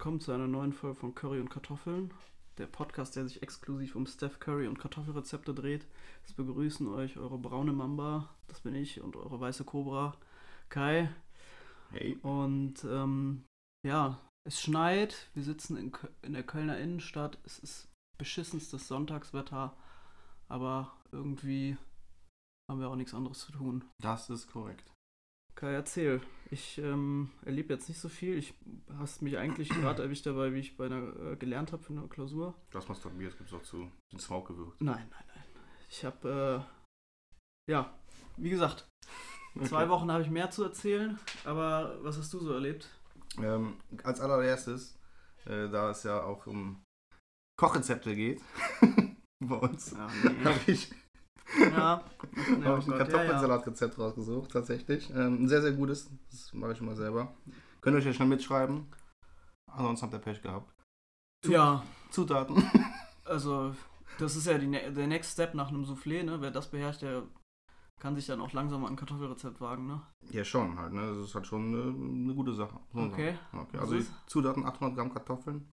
willkommen zu einer neuen Folge von Curry und Kartoffeln. Der Podcast, der sich exklusiv um Steph Curry und Kartoffelrezepte dreht. Es begrüßen euch eure braune Mamba, das bin ich, und eure weiße Cobra, Kai. Hey. Und ähm, ja, es schneit, wir sitzen in, in der Kölner Innenstadt. Es ist beschissenstes Sonntagswetter, aber irgendwie haben wir auch nichts anderes zu tun. Das ist korrekt. Kai, erzähl. Ich ähm, erlebe jetzt nicht so viel. Ich hast mich eigentlich gerade erwischt dabei, wie ich bei einer äh, gelernt habe für eine Klausur. Das masturbiert gibt es auch zu den Smoke gewirkt. Nein, nein, nein. Ich habe, äh, ja, wie gesagt, zwei Okay. Wochen habe ich mehr zu erzählen. Aber was hast du so erlebt? Ähm, als allererstes, äh, da es ja auch um Kochrezepte geht, bei uns, Ja, habe ich, ja. ja hab ich oh ein Gott, ja, ja. Kartoffelsalatrezept rausgesucht, tatsächlich. Ähm, ein sehr, sehr gutes. Das mache ich immer selber. Könnt ihr euch ja schnell mitschreiben. Ansonsten habt ihr Pech gehabt. Ja, Zutaten. also das ist ja die, ne- der Next Step nach einem Soufflé, ne? Wer das beherrscht, der kann sich dann auch langsam an ein Kartoffelrezept wagen, ne? ja, schon halt. Ne? Das ist halt schon eine, eine gute Sache. man Okay. okay. Also? Zutaten 800 Gramm Kartoffeln,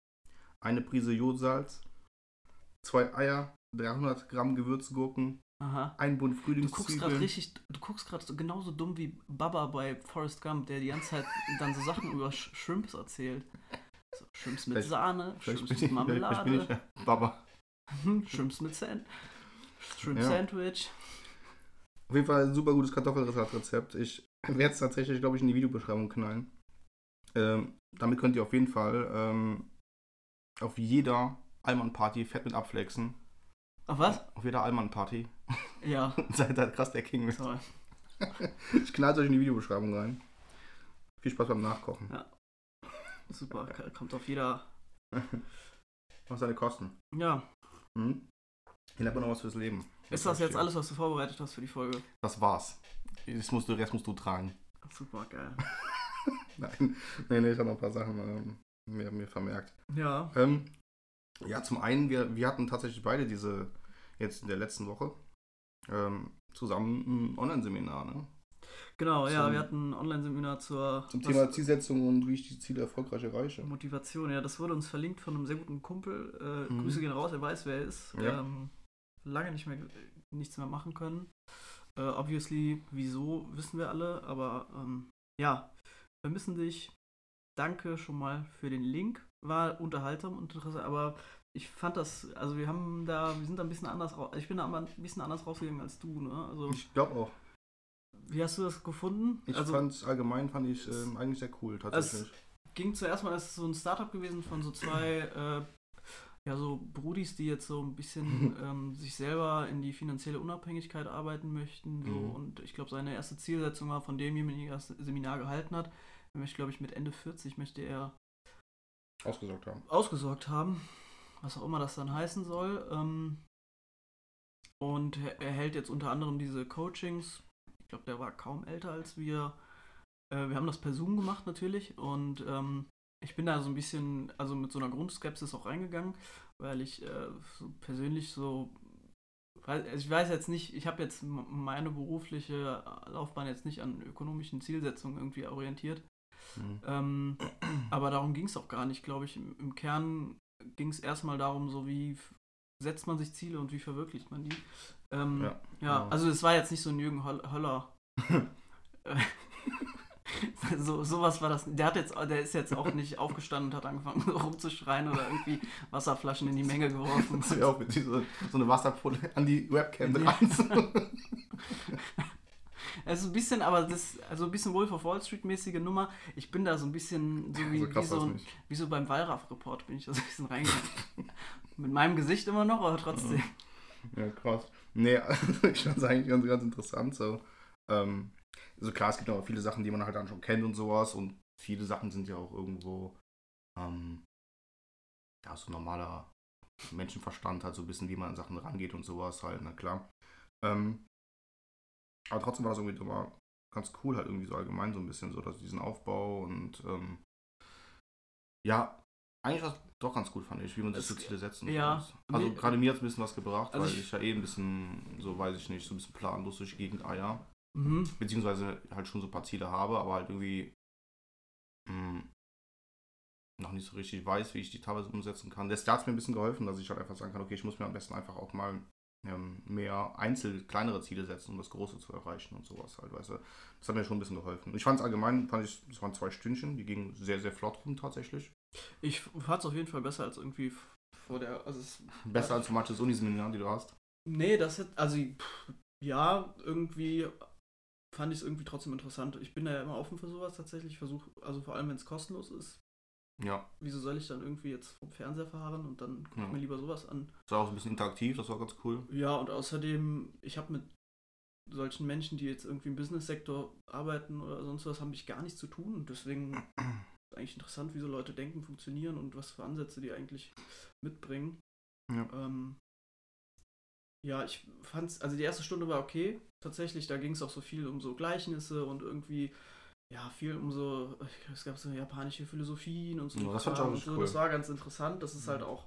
eine Prise Jodsalz, zwei Eier, 300 Gramm Gewürzgurken, Aha. ein Bund Du guckst gerade Frühlingszwiebeln. richtig, du guckst gerade so, genauso dumm wie Baba bei Forrest Gump, der die ganze Zeit dann so Sachen über Sh Shrimps erzählt. So, Shrimps mit Vielleicht- Sahne, Vielleicht Shrimps bin, ich, mit bin Marmelade, ich ja Baba. Shrimps mit Sand, Shrimp Ja. Sandwich. Auf jeden Fall ein super gutes Kartoffelrezept. Ich werde es tatsächlich, glaube ich, in die Videobeschreibung knallen. Ähm, damit könnt ihr auf jeden Fall ähm, auf jeder Allmann-Party fett mit abflexen. Ach was? Auf jeder Allmann-Party. Ja, Seid da krass der King mit. toll. Ich knall euch in die Videobeschreibung rein. Viel Spaß beim Nachkochen. Ja. Super, kommt auf jeder. Was seine Kosten? Ja, Hm? Hier lernt man noch was fürs Leben. ist das jetzt alles, was du vorbereitet hast für die Folge? Das war's. Das musst du, den Rest musst du tragen. Super, geil. Nein, nee, nee, ich habe noch ein paar Sachen ähm, mir, mir vermerkt. Ja, Ähm, ja, zum einen, wir, wir hatten tatsächlich beide diese, jetzt in der letzten Woche, ähm, zusammen ein Online-Seminar, ne? genau, ja, Zum- wir hatten ein Online-Seminar zur Zum Thema Zielsetzung und wie ich die Ziele erfolgreich erreiche. Motivation, ja, das wurde uns verlinkt von einem sehr guten Kumpel. Äh, Mhm. Grüße gehen raus, er weiß, wer er ist. Ja. Ähm, lange nicht mehr nichts mehr machen können. Äh, obviously, wieso, wissen wir alle, aber ähm, ja, vermissen dich. Danke schon mal für den Link. War unterhaltsam und interessant, aber ich fand das, also wir haben da, wir sind da ein bisschen anders raus, ich bin da aber ein bisschen anders rausgegangen als du, ne? Also, Ich glaube auch. wie hast du das gefunden? Ich also, fand allgemein fand ich ähm, eigentlich sehr cool, tatsächlich. ging zuerst mal, es ist so ein Startup gewesen von so zwei, äh, ja, so Brudis, die jetzt so ein bisschen ähm, sich selber in die finanzielle Unabhängigkeit arbeiten möchten. So. Mhm. Und ich glaube, seine erste Zielsetzung war von demjenigen, der das Seminar gehalten hat. Möchte, glaube ich, mit Ende 40 möchte er Ausgesorgt haben. ausgesorgt haben, was auch immer das dann heißen soll. Ähm, und er hält jetzt unter anderem diese Coachings. Ich glaube, der war kaum älter als wir. Äh, wir haben das per Zoom gemacht natürlich und ähm, ich bin da so ein bisschen, also mit so einer Grundskepsis auch reingegangen, weil ich äh, so persönlich so, also ich weiß jetzt nicht, ich habe jetzt meine berufliche Laufbahn jetzt nicht an ökonomischen Zielsetzungen irgendwie orientiert. Mhm. Ähm, aber darum ging es auch gar nicht, glaube ich. Im, im Kern ging es erstmal darum, so wie setzt man sich Ziele und wie verwirklicht man die. Ähm, ja, Ja, genau. also es war jetzt nicht so ein Jürgen Höll- Höller. So, sowas war das. Der hat jetzt, der ist jetzt auch nicht aufgestanden und hat angefangen rumzuschreien oder irgendwie Wasserflaschen in die Menge geworfen. Das wäre auch mit dieser, so eine Wasserpulle an die Webcam dran. Es ist ein bisschen, aber das, also ein bisschen Wolf of Wall Street mäßige Nummer. Ich bin da so ein bisschen so wie, so krass wie, so, ein- wie so beim Wallraff-Report bin ich da so ein bisschen reingegangen. Mit meinem Gesicht immer noch, aber trotzdem. Ja, krass. Nee, also ich fand es eigentlich ganz, ganz interessant. So. Ähm, also klar, es gibt auch viele Sachen, die man halt dann schon kennt und sowas. Und viele Sachen sind ja auch irgendwo ähm, ja, so normaler Menschenverstand, halt so ein bisschen, wie man an Sachen rangeht und sowas halt, na klar. Ähm, aber trotzdem war das irgendwie immer ganz cool, halt irgendwie so allgemein so ein bisschen so, dass diesen Aufbau und ähm, ja, eigentlich war es doch ganz gut, fand ich, wie man sich so Ziele setzt. und ja. sowas. Also Nee. gerade mir hat es ein bisschen was gebracht, Also weil ich- ich ja eh ein bisschen, so weiß ich nicht, so ein bisschen planlos durch die Gegend eier. Mhm. Beziehungsweise halt schon so ein paar Ziele habe, aber halt irgendwie mh, noch nicht so richtig weiß, wie ich die teilweise umsetzen kann. Das hat mir ein bisschen geholfen, dass ich halt einfach sagen kann, okay, ich muss mir am besten einfach auch mal ähm, mehr einzel kleinere Ziele setzen, um das Große zu erreichen und sowas halt, weißt du. Das hat mir schon ein bisschen geholfen. Ich fand es allgemein, fand ich, es waren zwei Stündchen, die gingen sehr, sehr flott rum tatsächlich. Ich fand es auf jeden Fall besser als irgendwie vor der. Also es, Besser als so manche Uniseminare, die du hast. nee, das hat. Also pff, ja, irgendwie fand ich es irgendwie trotzdem interessant. Ich bin da ja immer offen für sowas tatsächlich. Ich versuche, also vor allem wenn es kostenlos ist, Ja, wieso soll ich dann irgendwie jetzt vom Fernseher verharren und dann gucke Ja. ich mir lieber sowas an. das war auch ein bisschen interaktiv, das war ganz cool. Ja, und außerdem, ich habe mit solchen Menschen, die jetzt irgendwie im Business-Sektor arbeiten oder sonst was, habe ich gar nichts zu tun. Und deswegen ist eigentlich interessant, wie so Leute denken, funktionieren und was für Ansätze die eigentlich mitbringen. Ja. Ähm, ja, ich fand's, also die erste Stunde war okay. Tatsächlich, da ging es auch so viel um so Gleichnisse und irgendwie, ja, viel um so, es gab so japanische Philosophien und so. Ja, das fand ich auch so. cool. Das war ganz interessant. Das ist Ja. halt auch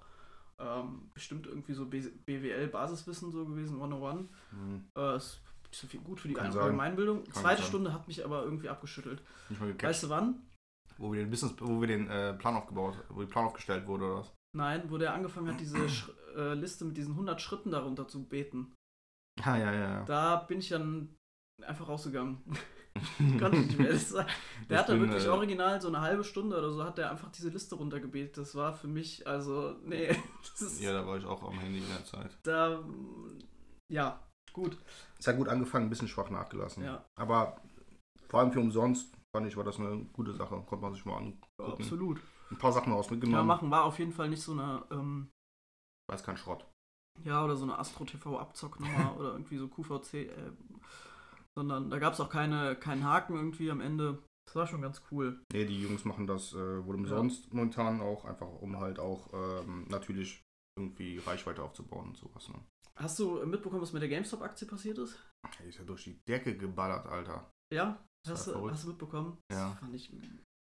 ähm, bestimmt irgendwie so BWL-Basiswissen so gewesen, 101. Hm, Äh, ist nicht so viel gut für die Kann. Allgemeinbildung. Kann Zweite sein. Stunde hat mich aber irgendwie abgeschüttelt. Weißt du wann? Wo wir den Business, wo wir den äh, Plan aufgebaut, wo der Plan aufgestellt wurde oder was? Nein, wo der angefangen hat, diese Sch äh, Liste mit diesen 100 Schritten darunter zu beten. Ah, ja, ja, ja. Da bin ich dann einfach rausgegangen. Konnte ich nicht mehr. Das war, der Ich hat da bin, wirklich äh, original so eine halbe Stunde oder so, hat der einfach diese Liste runtergebetet. Das war für mich, also, nee. Das ist, Ja, da war ich auch am Handy in der Zeit. Da, ja, gut. Es hat gut angefangen, ein bisschen schwach nachgelassen. Ja, Aber vor allem für umsonst fand ich, war das eine gute Sache. Konnte man sich mal angucken. absolut. Ein paar Sachen aus Kann man mitgenommen. machen, war auf jeden Fall nicht so eine, ähm, Weiß kein Schrott. Ja, oder so eine Astro TV Abzocknummer oder irgendwie so QVC, äh, sondern da gab es auch keine, keinen Haken irgendwie am Ende. Das war schon ganz cool. Nee, die Jungs machen das äh, wohl umsonst momentan auch, einfach um halt auch ähm, natürlich irgendwie Reichweite aufzubauen und sowas. Ne? Hast du mitbekommen, was mit der GameStop-Aktie passiert ist? Ey, ist ja durch die Decke geballert, Alter. Ja? Das Hast du, hast du mitbekommen? Ja. Das fand ich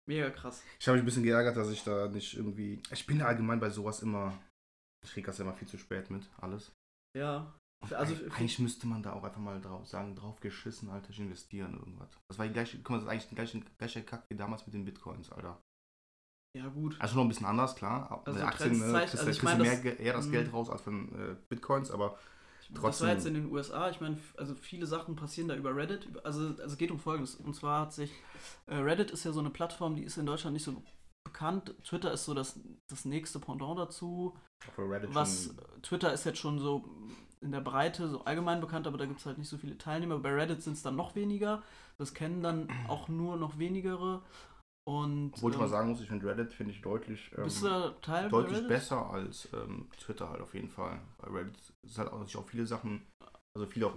mega krass. Ich habe mich ein bisschen geärgert, dass ich da nicht irgendwie. Ich bin ja allgemein bei sowas immer. Ich krieg das ja immer viel zu spät mit, alles. Ja. Also, eig- eigentlich müsste man da auch einfach mal drauf sagen, drauf geschissen, Alter, ich investiere in irgendwas. Das war die gleiche, guck mal, das ist eigentlich der gleiche, gleiche Kack wie damals mit den Bitcoins, Alter. Ja, gut. Also noch ein bisschen anders, klar. Also Aktien zeigt- kriegst, also ich meine, mehr, das- eher das Mhm. Geld raus als von äh, Bitcoins, aber Das trotzdem. war jetzt in den USA. Ich meine, also viele Sachen passieren da über Reddit. Also, also es geht um Folgendes. Und zwar hat sich, äh, Reddit ist ja so eine Plattform, die ist in Deutschland nicht so bekannt. Twitter ist so das, das nächste Pendant dazu. Reddit Was Twitter ist jetzt schon so in der Breite so allgemein bekannt, aber da gibt es halt nicht so viele Teilnehmer. Bei Reddit sind es dann noch weniger. Das kennen dann auch nur noch wenigere. Und Obwohl ich ähm, mal sagen muss, ich finde Reddit finde ich deutlich, ähm, deutlich besser als ähm, Twitter halt auf jeden Fall. Bei Reddit ist halt auch, sich auch viele Sachen, also viele auch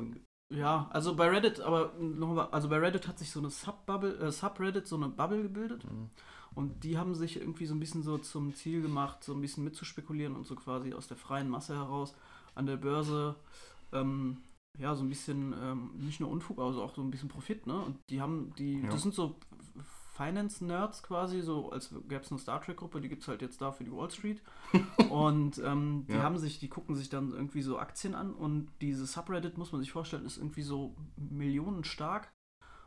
Ja, also bei Reddit, aber nochmal, also bei Reddit hat sich so eine Subbubble, äh, Subreddit, so eine Bubble gebildet. Mhm. Und die haben sich irgendwie so ein bisschen so zum Ziel gemacht, so ein bisschen mitzuspekulieren und so quasi aus der freien Masse heraus an der Börse, ähm, ja, so ein bisschen, ähm, nicht nur Unfug, also auch so ein bisschen Profit, ne? Und die haben, die, Ja. das sind so Finance-Nerds quasi, so als gäbe es eine Star Trek-Gruppe, die gibt es halt jetzt da für die Wall Street. und ähm, die Ja. haben sich, die gucken sich dann irgendwie so Aktien an und diese Subreddit, muss man sich vorstellen, ist irgendwie so millionenstark.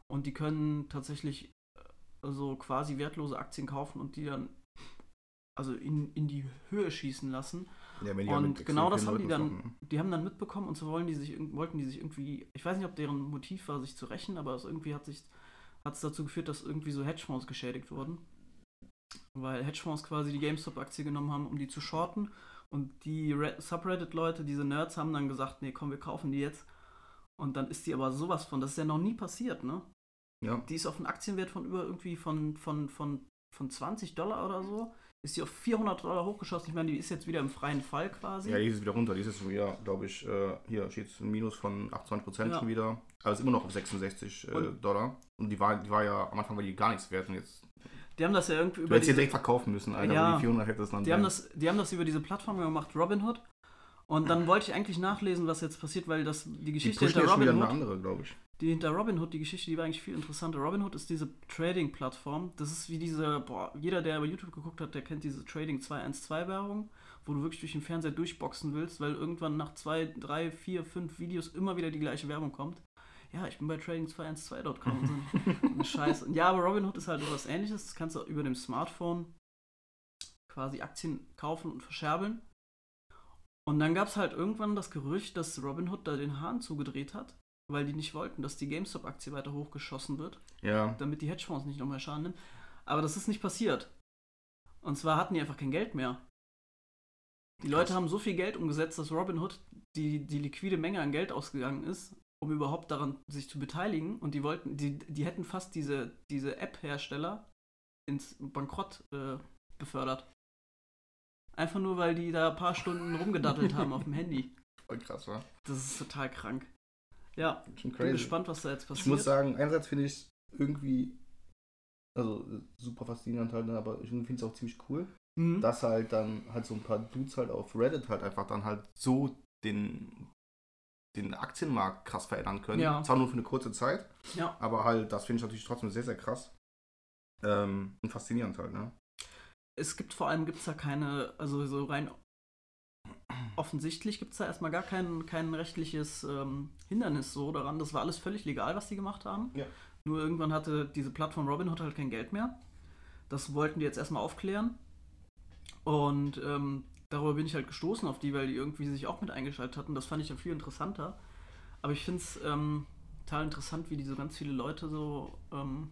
Und die können tatsächlich äh, so quasi wertlose Aktien kaufen und die dann also in, in die Höhe schießen lassen. Ja, Und genau das haben die dann- machen. Die haben dann mitbekommen und so wollen die sich, wollten die sich irgendwie, ich weiß nicht, ob deren Motiv war, sich zu rächen, aber es irgendwie hat sich hat es dazu geführt, dass irgendwie so Hedgefonds geschädigt wurden. Weil Hedgefonds quasi die GameStop-Aktie genommen haben, um die zu shorten. Und die Re- Subreddit-Leute, diese Nerds, haben dann gesagt, nee, komm, wir kaufen die jetzt. Und dann ist die aber sowas von, das ist ja noch nie passiert, ne? Ja, Die ist auf einen Aktienwert von über irgendwie von, von, von, von 20 Dollar oder so. Ist die auf 400 Dollar hochgeschossen. Ich meine, die ist jetzt wieder im freien Fall quasi. ja, die ist wieder runter. Die ist jetzt wieder, glaube ich, äh, hier steht ein Minus von 28% Ja. schon wieder. Aber ist immer noch auf 66 äh, Und- Dollar. Und die war, die war ja, am Anfang war die gar nichts wert. Und jetzt, Die haben das ja irgendwie du über hättest sie diese, direkt verkaufen müssen, Alter. Ja. die 400 hätte es dann die haben das, die haben das über diese Plattform gemacht, Robinhood. Und dann wollte ich eigentlich nachlesen, was jetzt passiert, weil das die die Geschichte pushen hinter ja schon wieder eine Robinhood. andere, glaube ich. Die hinter Robinhood, die Geschichte, die war eigentlich viel interessanter. Robinhood ist diese Trading-Plattform. Das ist wie diese, boah, jeder, der über YouTube geguckt hat, der kennt diese Trading 212-Währung, wo du wirklich durch den Fernseher durchboxen willst, weil irgendwann nach zwei, drei, vier, fünf Videos immer wieder die gleiche Werbung kommt. Ja, ich bin bei trading212.com und so ein Scheiß. Und ja, aber Robinhood ist halt was ähnliches. Das kannst du über dem Smartphone quasi Aktien kaufen und verscherbeln. Und dann gab es halt irgendwann das Gerücht, dass Robinhood da den Hahn zugedreht hat, weil die nicht wollten, dass die GameStop-Aktie weiter hochgeschossen wird, Ja. damit die Hedgefonds nicht noch mehr Schaden nehmen. Aber das ist nicht passiert. Und zwar hatten die einfach kein Geld mehr. Die Leute haben so viel Geld umgesetzt, dass Robinhood die, die liquide Menge an Geld ausgegangen ist, um überhaupt daran sich zu beteiligen. Und die wollten, die, die hätten fast diese, diese App-Hersteller ins Bankrott äh, befördert. Einfach nur, weil die da ein paar Stunden rumgedattelt haben auf dem Handy. Voll krass, wa? Das ist total krank. Ja, Schon bin gespannt, was da jetzt passiert. Ich muss sagen, einerseits finde ich es irgendwie, also super faszinierend halt, ne, aber ich finde es auch ziemlich cool, Mhm. dass halt dann halt so ein paar Dudes halt auf Reddit halt einfach dann halt so den, den Aktienmarkt krass verändern können. Ja. Zwar nur für eine kurze Zeit, ja. aber halt, das finde ich natürlich trotzdem sehr, sehr krass. Ähm, und faszinierend halt, ne? Es gibt vor allem gibt's da keine, also so rein offensichtlich gibt es da erstmal gar kein, kein rechtliches ähm, Hindernis so daran. Das war alles völlig legal, was die gemacht haben. Ja. Nur irgendwann hatte diese Plattform Robinhood halt kein Geld mehr. Das wollten die jetzt erstmal aufklären. Und ähm, darüber bin ich halt gestoßen auf die, weil die irgendwie sich auch mit eingeschaltet hatten. Das fand ich ja viel interessanter. Aber ich finde es ähm, total interessant, wie die so ganz viele Leute so ähm,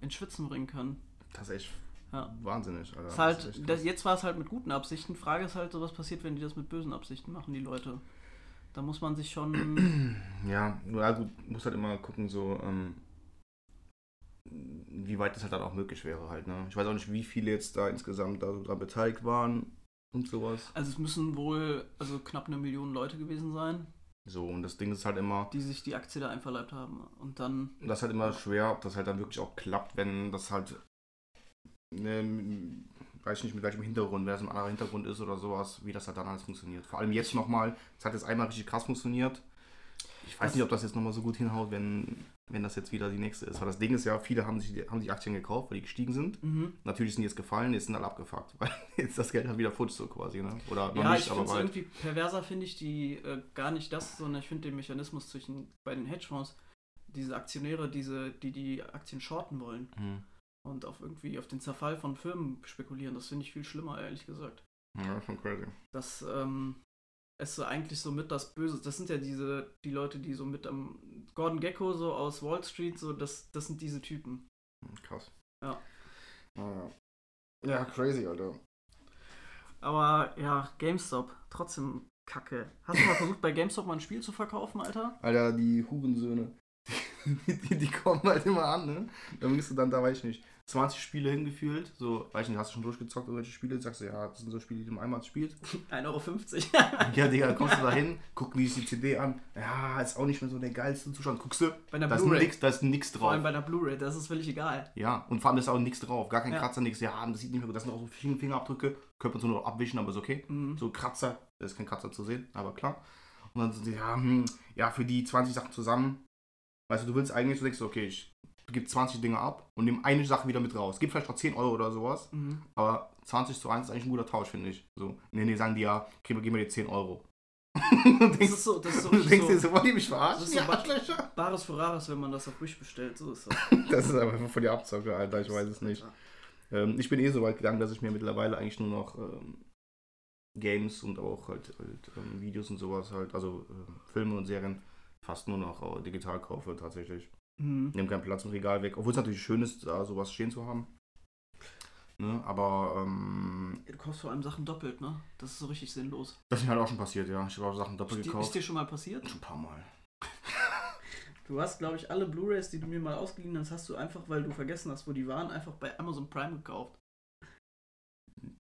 ins Schwitzen bringen können. Das ist echt Ja. wahnsinnig, Alter. Ist halt, das, jetzt war es halt mit guten Absichten. Frage ist halt, so was passiert, wenn die das mit bösen Absichten machen, die Leute. Da muss man sich schon. Ja, ja gut, muss halt immer gucken, so, ähm, wie weit das halt dann auch möglich wäre halt, ne? Ich weiß auch nicht, wie viele jetzt da insgesamt da beteiligt waren und sowas. Also es müssen wohl also knapp eine Million Leute gewesen sein, So, und das Ding ist halt immer, die sich die Aktie da einverleibt haben. Und dann. das ist halt immer schwer, ob das halt dann wirklich auch klappt, wenn das halt, ne, weiß ich nicht mit welchem Hintergrund, wer das ein anderer Hintergrund ist oder sowas, wie das halt dann alles funktioniert. Vor allem jetzt nochmal, es hat jetzt einmal richtig krass funktioniert. Ich weiß Das- nicht, ob das jetzt nochmal so gut hinhaut, wenn, wenn das jetzt wieder die nächste ist. Weil das Ding ist ja, viele haben sich, haben sich Aktien gekauft, weil die gestiegen sind. Mhm. Natürlich sind die jetzt gefallen, jetzt sind alle abgefuckt, weil jetzt das Geld halt wieder futsch so quasi, ne? Oder noch Ja, nicht, ich aber finde es bald. irgendwie perverser, finde ich die äh, gar nicht das, sondern ich finde den Mechanismus zwischen bei den Hedgefonds, diese Aktionäre, diese, die die Aktien shorten wollen Hm. Und auf irgendwie auf den Zerfall von Firmen spekulieren, das finde ich viel schlimmer, ehrlich gesagt. Ja, schon crazy. dass ähm, so eigentlich so mit das Böse, das sind ja diese, die Leute, die so mit am Gordon Gecko so aus Wall Street, so das, das sind diese Typen. Hm, Krass. Ja. Ja, ja, crazy, Alter. Aber ja, GameStop, trotzdem Kacke. Hast du mal versucht, bei GameStop mal ein Spiel zu verkaufen, Alter? Alter, die Hurensöhne. Die, die, kommen halt immer an, ne? Dann bist du dann, da weiß ich nicht, 20 Spiele hingefühlt. So, weiß ich nicht, hast du schon durchgezockt irgendwelche Spiele? Sagst du, ja, das sind so Spiele, die du einmal spielst. 1,50 Euro. Ja, Digga, dann kommst du da hin, guck mir die CD an. Ja, ist auch nicht mehr so der geilste Zustand. Guckst du, bei einer da ist Blu-ray. nix, da ist nix Vor allem drauf. bei der Blu-ray, das ist völlig egal. Ja, und vor allem ist auch nichts drauf. Gar kein Ja. Kratzer, nichts. Ja, das sieht nicht mehr gut. Das sind auch so viele Fingerabdrücke. Könnte man so nur abwischen, aber ist okay. Mhm. So Kratzer, da ist kein Kratzer zu sehen, aber klar. Und dann sind sie, ja, hm, ja, für die 20 Sachen zusammen, weißt du, du willst eigentlich, du denkst, okay, ich gebe 20 Dinge ab und nehme eine Sache wieder mit raus. Gib vielleicht noch 10 Euro oder sowas, Mhm. aber 20 zu 1 ist eigentlich ein guter Tausch, finde ich. So, nee, nee, sagen die ja, okay, wir geben dir 10 Euro. du Das denkst, ist so, das ist so du denkst dir so, so, wollen die mich das verarschen? ist Die so ba- Arschlöcher? Bares für Rares, wenn man das auf Wish bestellt, so ist das. Das ist aber von der Abzocke, Alter, ich weiß es nicht. Ähm, ich bin eh so weit gegangen, dass ich mir mittlerweile eigentlich nur noch ähm, Games und auch halt, halt ähm, Videos und sowas halt, also ähm, Filme und Serien fast nur noch äh, digital kaufe tatsächlich. Mhm. Nehme keinen Platz im Regal weg, obwohl es natürlich schön ist, da sowas stehen zu haben. Ne, aber ähm, Du kaufst vor allem Sachen doppelt, ne? Das ist so richtig sinnlos. das ist mir halt auch schon passiert, ja. Ich habe auch Sachen doppelt Ist dir, ist gekauft. dir schon mal passiert? Schon ein paar Mal. Du hast, glaube ich, alle Blu-Rays, die du mir mal ausgeliehen hast, hast du einfach, weil du vergessen hast, wo die waren, einfach bei Amazon Prime gekauft.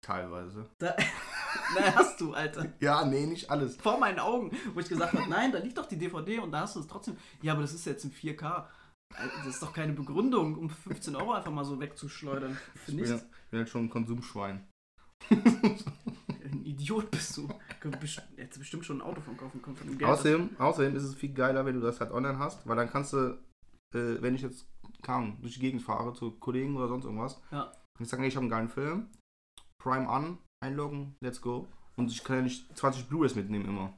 Teilweise. Da, na, hast du, Alter. Ja, nee, nicht alles. Vor meinen Augen, wo ich gesagt habe, nein, da liegt doch die DVD und da hast du es trotzdem. Ja, aber das ist jetzt in 4K. Alter, Das ist doch keine Begründung, um 15 Euro einfach mal so wegzuschleudern. Für Ich bin, halt schon ein Konsumschwein. ein Idiot bist du. Hättest bestimmt schon ein Auto von kaufen können von dem Geld. Außerdem, außerdem ist es viel geiler, wenn du das halt online hast, weil dann kannst du, äh, wenn ich jetzt kam, durch die Gegend fahre zu Kollegen oder sonst irgendwas, Ja. und ich sage, ich habe einen geilen Film, Prime an, einloggen, let's go. Und ich kann ja nicht 20 Blu-rays mitnehmen immer.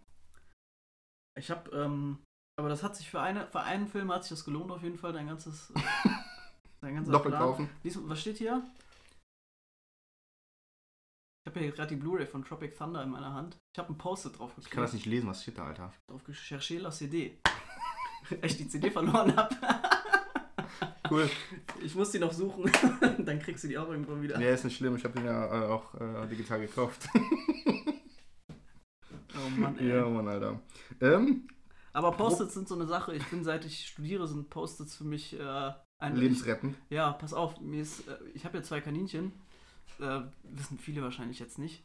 Ich habe, ähm, aber das hat sich für, eine, für einen Film hat sich das gelohnt auf jeden Fall, dein ganzes, dein ganzer Doppelt Plan. kaufen. Was steht hier? Ich habe hier gerade die Blu-ray von Tropic Thunder in meiner Hand. Ich habe ein Post-it drauf Ich kann das nicht lesen, was steht da, Alter. Drauf cherché la CD. Echt die CD verloren habe. Cool. Ich muss die noch suchen, dann kriegst du die auch irgendwann wieder. Nee, ist nicht schlimm, ich habe den ja äh, auch äh, digital gekauft. Oh Mann, ey. ja, Mann, Alter. Ähm, Aber Post-its sind so eine Sache. Ich bin, seit ich studiere, sind Post-its für mich äh, ein lebensrettend. Ja, pass auf, mir ist, äh, ich habe ja zwei Kaninchen, äh, wissen viele wahrscheinlich jetzt nicht.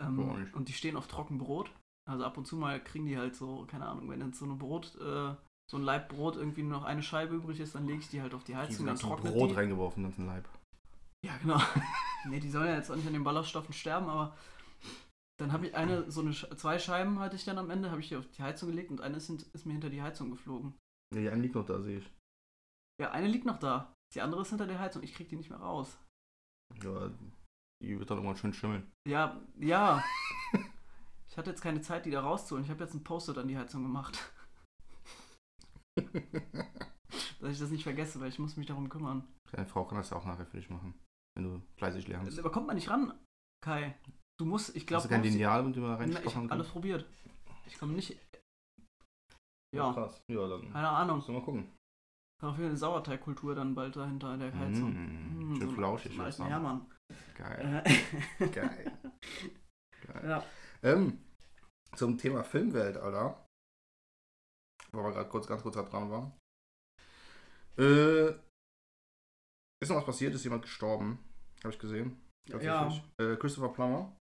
Ähm, und die stehen auf Trockenbrot. Also ab und zu mal kriegen die halt so, keine Ahnung, wenn jetzt so ein Brot, äh, so ein Laib Brot irgendwie nur noch eine Scheibe übrig ist, dann lege ich die halt auf die Die Heizung, sind dann trocknet Brot die. reingeworfen, ganzen Leib. Ja, genau. nee, die sollen ja jetzt auch nicht an den Ballaststoffen sterben, aber dann habe ich eine, so eine, zwei Scheiben hatte ich dann am Ende, habe ich die auf die Heizung gelegt und eine ist, ist mir hinter die Heizung geflogen. Ja, die eine liegt noch da, sehe ich. Ja, eine liegt noch da. Die andere ist hinter der Heizung. Ich krieg die nicht mehr raus. Ja, die wird dann irgendwann schön schimmeln. Ja, ja. Ich hatte jetzt keine Zeit, die da rauszuholen. Ich habe jetzt ein Post-it an die Heizung gemacht. Dass ich das nicht vergesse, weil ich muss mich darum kümmern. Deine Frau kann das auch nachher für dich machen, wenn du fleißig lernst. Aber kommt man nicht ran, Kai. Du musst, ich Hast glaube, du kein Lineal, mit dem man ich reinstochern kann? alles probiert. Ich komme nicht. Ja, krass. Ja, dann keine Ahnung. du mal gucken. Auf jeden Fall eine Sauerteigkultur dann bald dahinter in der Heizung. Mm, Mm, schön so flauschig. alten? Hermann. Geil. Äh, Geil. Geil. ja. Ähm, zum Thema Filmwelt, Alter. Wo wir gerade kurz, ganz kurz da dran waren. Äh, ist noch was passiert? Ist jemand gestorben? Habe ich gesehen. Ja. Äh, Christopher Plummer.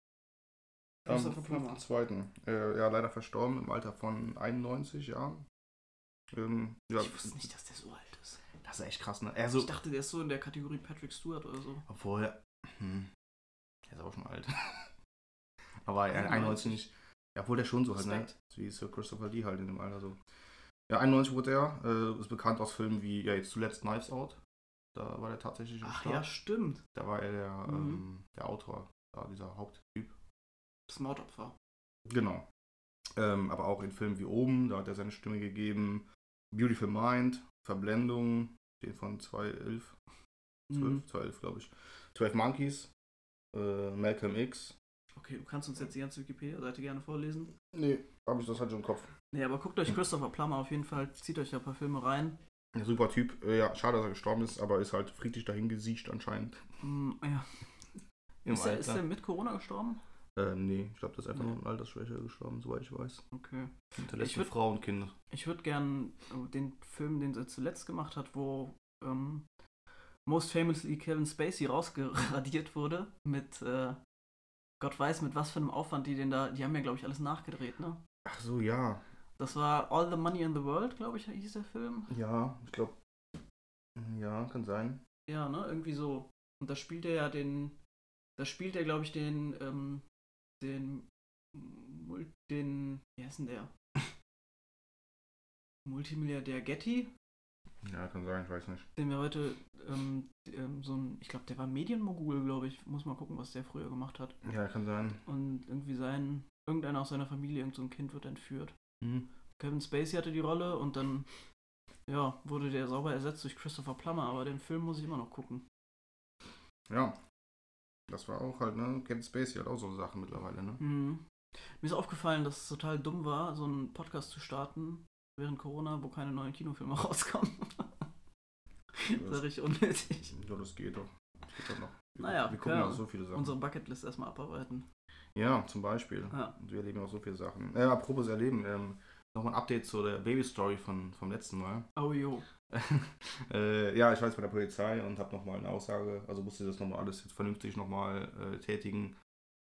Christopher Am Plummer. 5.2. Äh, ja, leider verstorben im Alter von 91 Jahren. Ähm, ja, Ich wusste nicht, dass der so alt ist. das ist echt krass, ne? Also, Ich dachte, der ist so in der Kategorie Patrick Stewart oder so. obwohl, hm, der ist auch schon alt. Aber ja, 91. 91 nicht. Obwohl der schon so halt, ne? Wie Sir Christopher Lee halt in dem Alter so. Ja, 91 wurde er. Äh, ist bekannt aus Filmen wie, ja, jetzt zuletzt Knives Out. Da war der tatsächlich Ach Start. ja, stimmt. Da war er der, Mhm. ähm, der Autor, da dieser Haupttyp. Das Mordopfer. Genau. Ähm, aber auch in Filmen wie Oben, da hat er seine Stimme gegeben. Beautiful Mind, Verblendung, den von 2011. 12, Mhm. 2011 glaube ich. 12 Monkeys, äh, Malcolm X. Okay, du kannst uns jetzt die ganze Wikipedia-Seite gerne vorlesen. Nee, habe ich das halt schon im Kopf. Nee, aber guckt euch Christopher Plummer auf jeden Fall, zieht euch da ein paar Filme rein. Ein super Typ. Äh, ja, schade, dass er gestorben ist, aber ist halt friedlich dahin gesiecht anscheinend. Mm, ja. Im Ist er, ist er mit Corona gestorben? äh, nee, ich glaube, das ist einfach Nee. nur an Altersschwäche gestorben, soweit ich weiß. Okay. Hinterlässt Ich würd- Frau und Kinder. Ich würde gern äh, den Film, den er zuletzt gemacht hat, wo ähm, most famously Kevin Spacey rausgeradiert wurde, mit äh, Gott weiß mit was für einem Aufwand die den da, die haben ja glaube ich alles nachgedreht, ne? Ach so, ja. Das war All the Money in the World, glaube ich, hieß der Film. Ja, ich glaube. Ja, kann sein. Ja, ne? Irgendwie so. Und da spielt er ja den. Da spielt er, glaube ich, den. Ähm, den. Den. Wie heißt denn der? Multimilliardär Getty, Ja, kann sein, ich weiß nicht. den wir heute. Ähm, ähm, so ein. Ich glaube, der war Medienmogul, glaube ich. Muss mal gucken, was der früher gemacht hat. Ja, kann sein. Und irgendwie sein. Irgendeiner aus seiner Familie, irgend so ein Kind wird entführt. Hm. Kevin Spacey hatte die Rolle und dann. Ja, wurde der sauber ersetzt durch Christopher Plummer, aber den Film muss ich immer noch gucken. Ja. Das war auch halt, ne? Kevin Spacey hat auch so Sachen mittlerweile, ne? Mhm. Mir ist aufgefallen, dass es total dumm war, so einen Podcast zu starten während Corona, wo keine neuen Kinofilme rauskommen. Das ist richtig unnötig. Ja, das geht doch. Das geht doch noch. Naja, wir gucken ja. auch so viele Sachen. Unsere Bucketlist erstmal abarbeiten. Ja, zum Beispiel. Ja. Und wir erleben auch so viele Sachen. Äh, apropos erleben, ähm, nochmal ein Update zu der Baby-Story von, vom letzten Mal. Oh jo. äh, ja, ich war jetzt bei der Polizei und habe nochmal eine Aussage, also musste das nochmal alles jetzt vernünftig nochmal äh, tätigen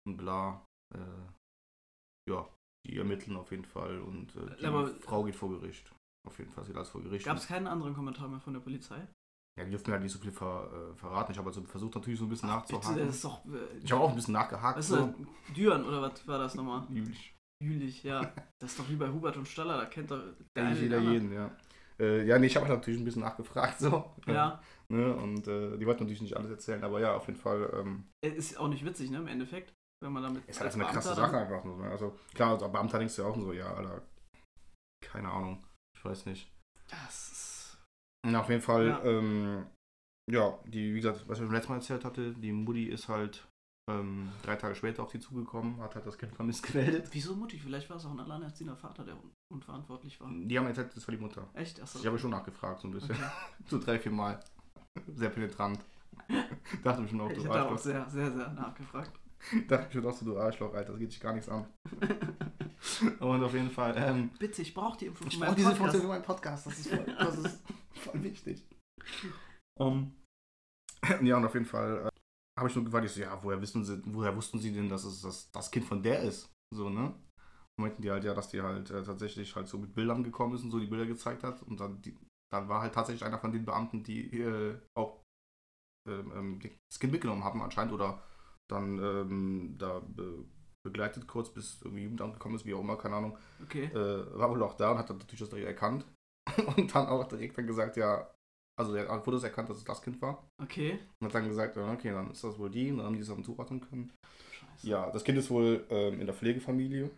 und bla. Äh, ja, die ermitteln auf jeden Fall und äh, die Aber- Frau geht vor Gericht. Auf jeden Fall, sie alles vor Gericht. Gab es keinen anderen Kommentar mehr von der Polizei? Ja, die dürfen halt nicht so viel ver, äh, verraten. Ich habe also versucht natürlich so ein bisschen Bitte, nachzuhaken. das ist doch. Äh, Ich habe auch ein bisschen nachgehakt. Was ist so. Düren oder was war das nochmal? Jülich. Jülich, ja. Das ist doch wie bei Hubert und Staller, da kennt doch der eine jeder jeden, ja. Äh, ja, nee, ich habe halt natürlich ein bisschen nachgefragt, so. Ja, Ne? Und äh, die wollten natürlich nicht alles erzählen, aber ja, auf jeden Fall ähm, ist auch nicht witzig, ne, im Endeffekt, wenn man damit. ist halt als eine krasse Sache einfach nur. Ne? Also klar, als Beamter denkst du ja auch so, ja, Alter, keine Ahnung, ich weiß nicht. Das ist. Na, auf jeden Fall, Ja. ähm, ja, die, wie gesagt, was ich beim letzten Mal erzählt hatte, die Mutti ist halt ähm, drei Tage später auf sie zugekommen, hat halt das Kind vermisst gemeldet. Wieso Mutti? Vielleicht war es auch ein alleinerziehender Vater, der un unverantwortlich war. Die haben erzählt, das war die Mutter. Echt? Achso. Ich habe schon nachgefragt, so ein bisschen. Okay. So drei, vier Mal. Sehr penetrant. Dachte mir schon auch, Ich du hätte auch Arschloch. sehr, sehr, sehr nachgefragt. Dachte mir schon auch so, du Arschloch, Alter, das geht dich gar nichts an. Und auf jeden Fall, ähm, Bitte, ich brauche die Info ich brauche diese. Information für meinen Podcast, das ist das ist voll wichtig. Um, ja, und auf jeden Fall äh, habe ich nur gefragt, ich so, ja, woher, wissen sie, woher wussten sie denn, dass es das, das Kind von der ist? So, ne? Und meinten die halt, ja, dass die halt äh, tatsächlich halt so mit Bildern gekommen ist und so die Bilder gezeigt hat. Und dann, die, dann war halt tatsächlich einer von den Beamten, die äh, auch ähm, ähm, das Kind mitgenommen haben anscheinend oder dann ähm, da be begleitet kurz, bis irgendwie Jugendamt gekommen ist, wie auch immer, keine Ahnung Okay. äh, war wohl auch da und hat dann natürlich das direkt erkannt. Und dann auch direkt dann gesagt, ja, also er hat Fotos erkannt, dass es das Kind war. Okay. Und hat dann gesagt, ja, okay, dann ist das wohl die. Und dann haben die es dann zuordnen können. Scheiße. Ja, das Kind ist wohl ähm, in der Pflegefamilie.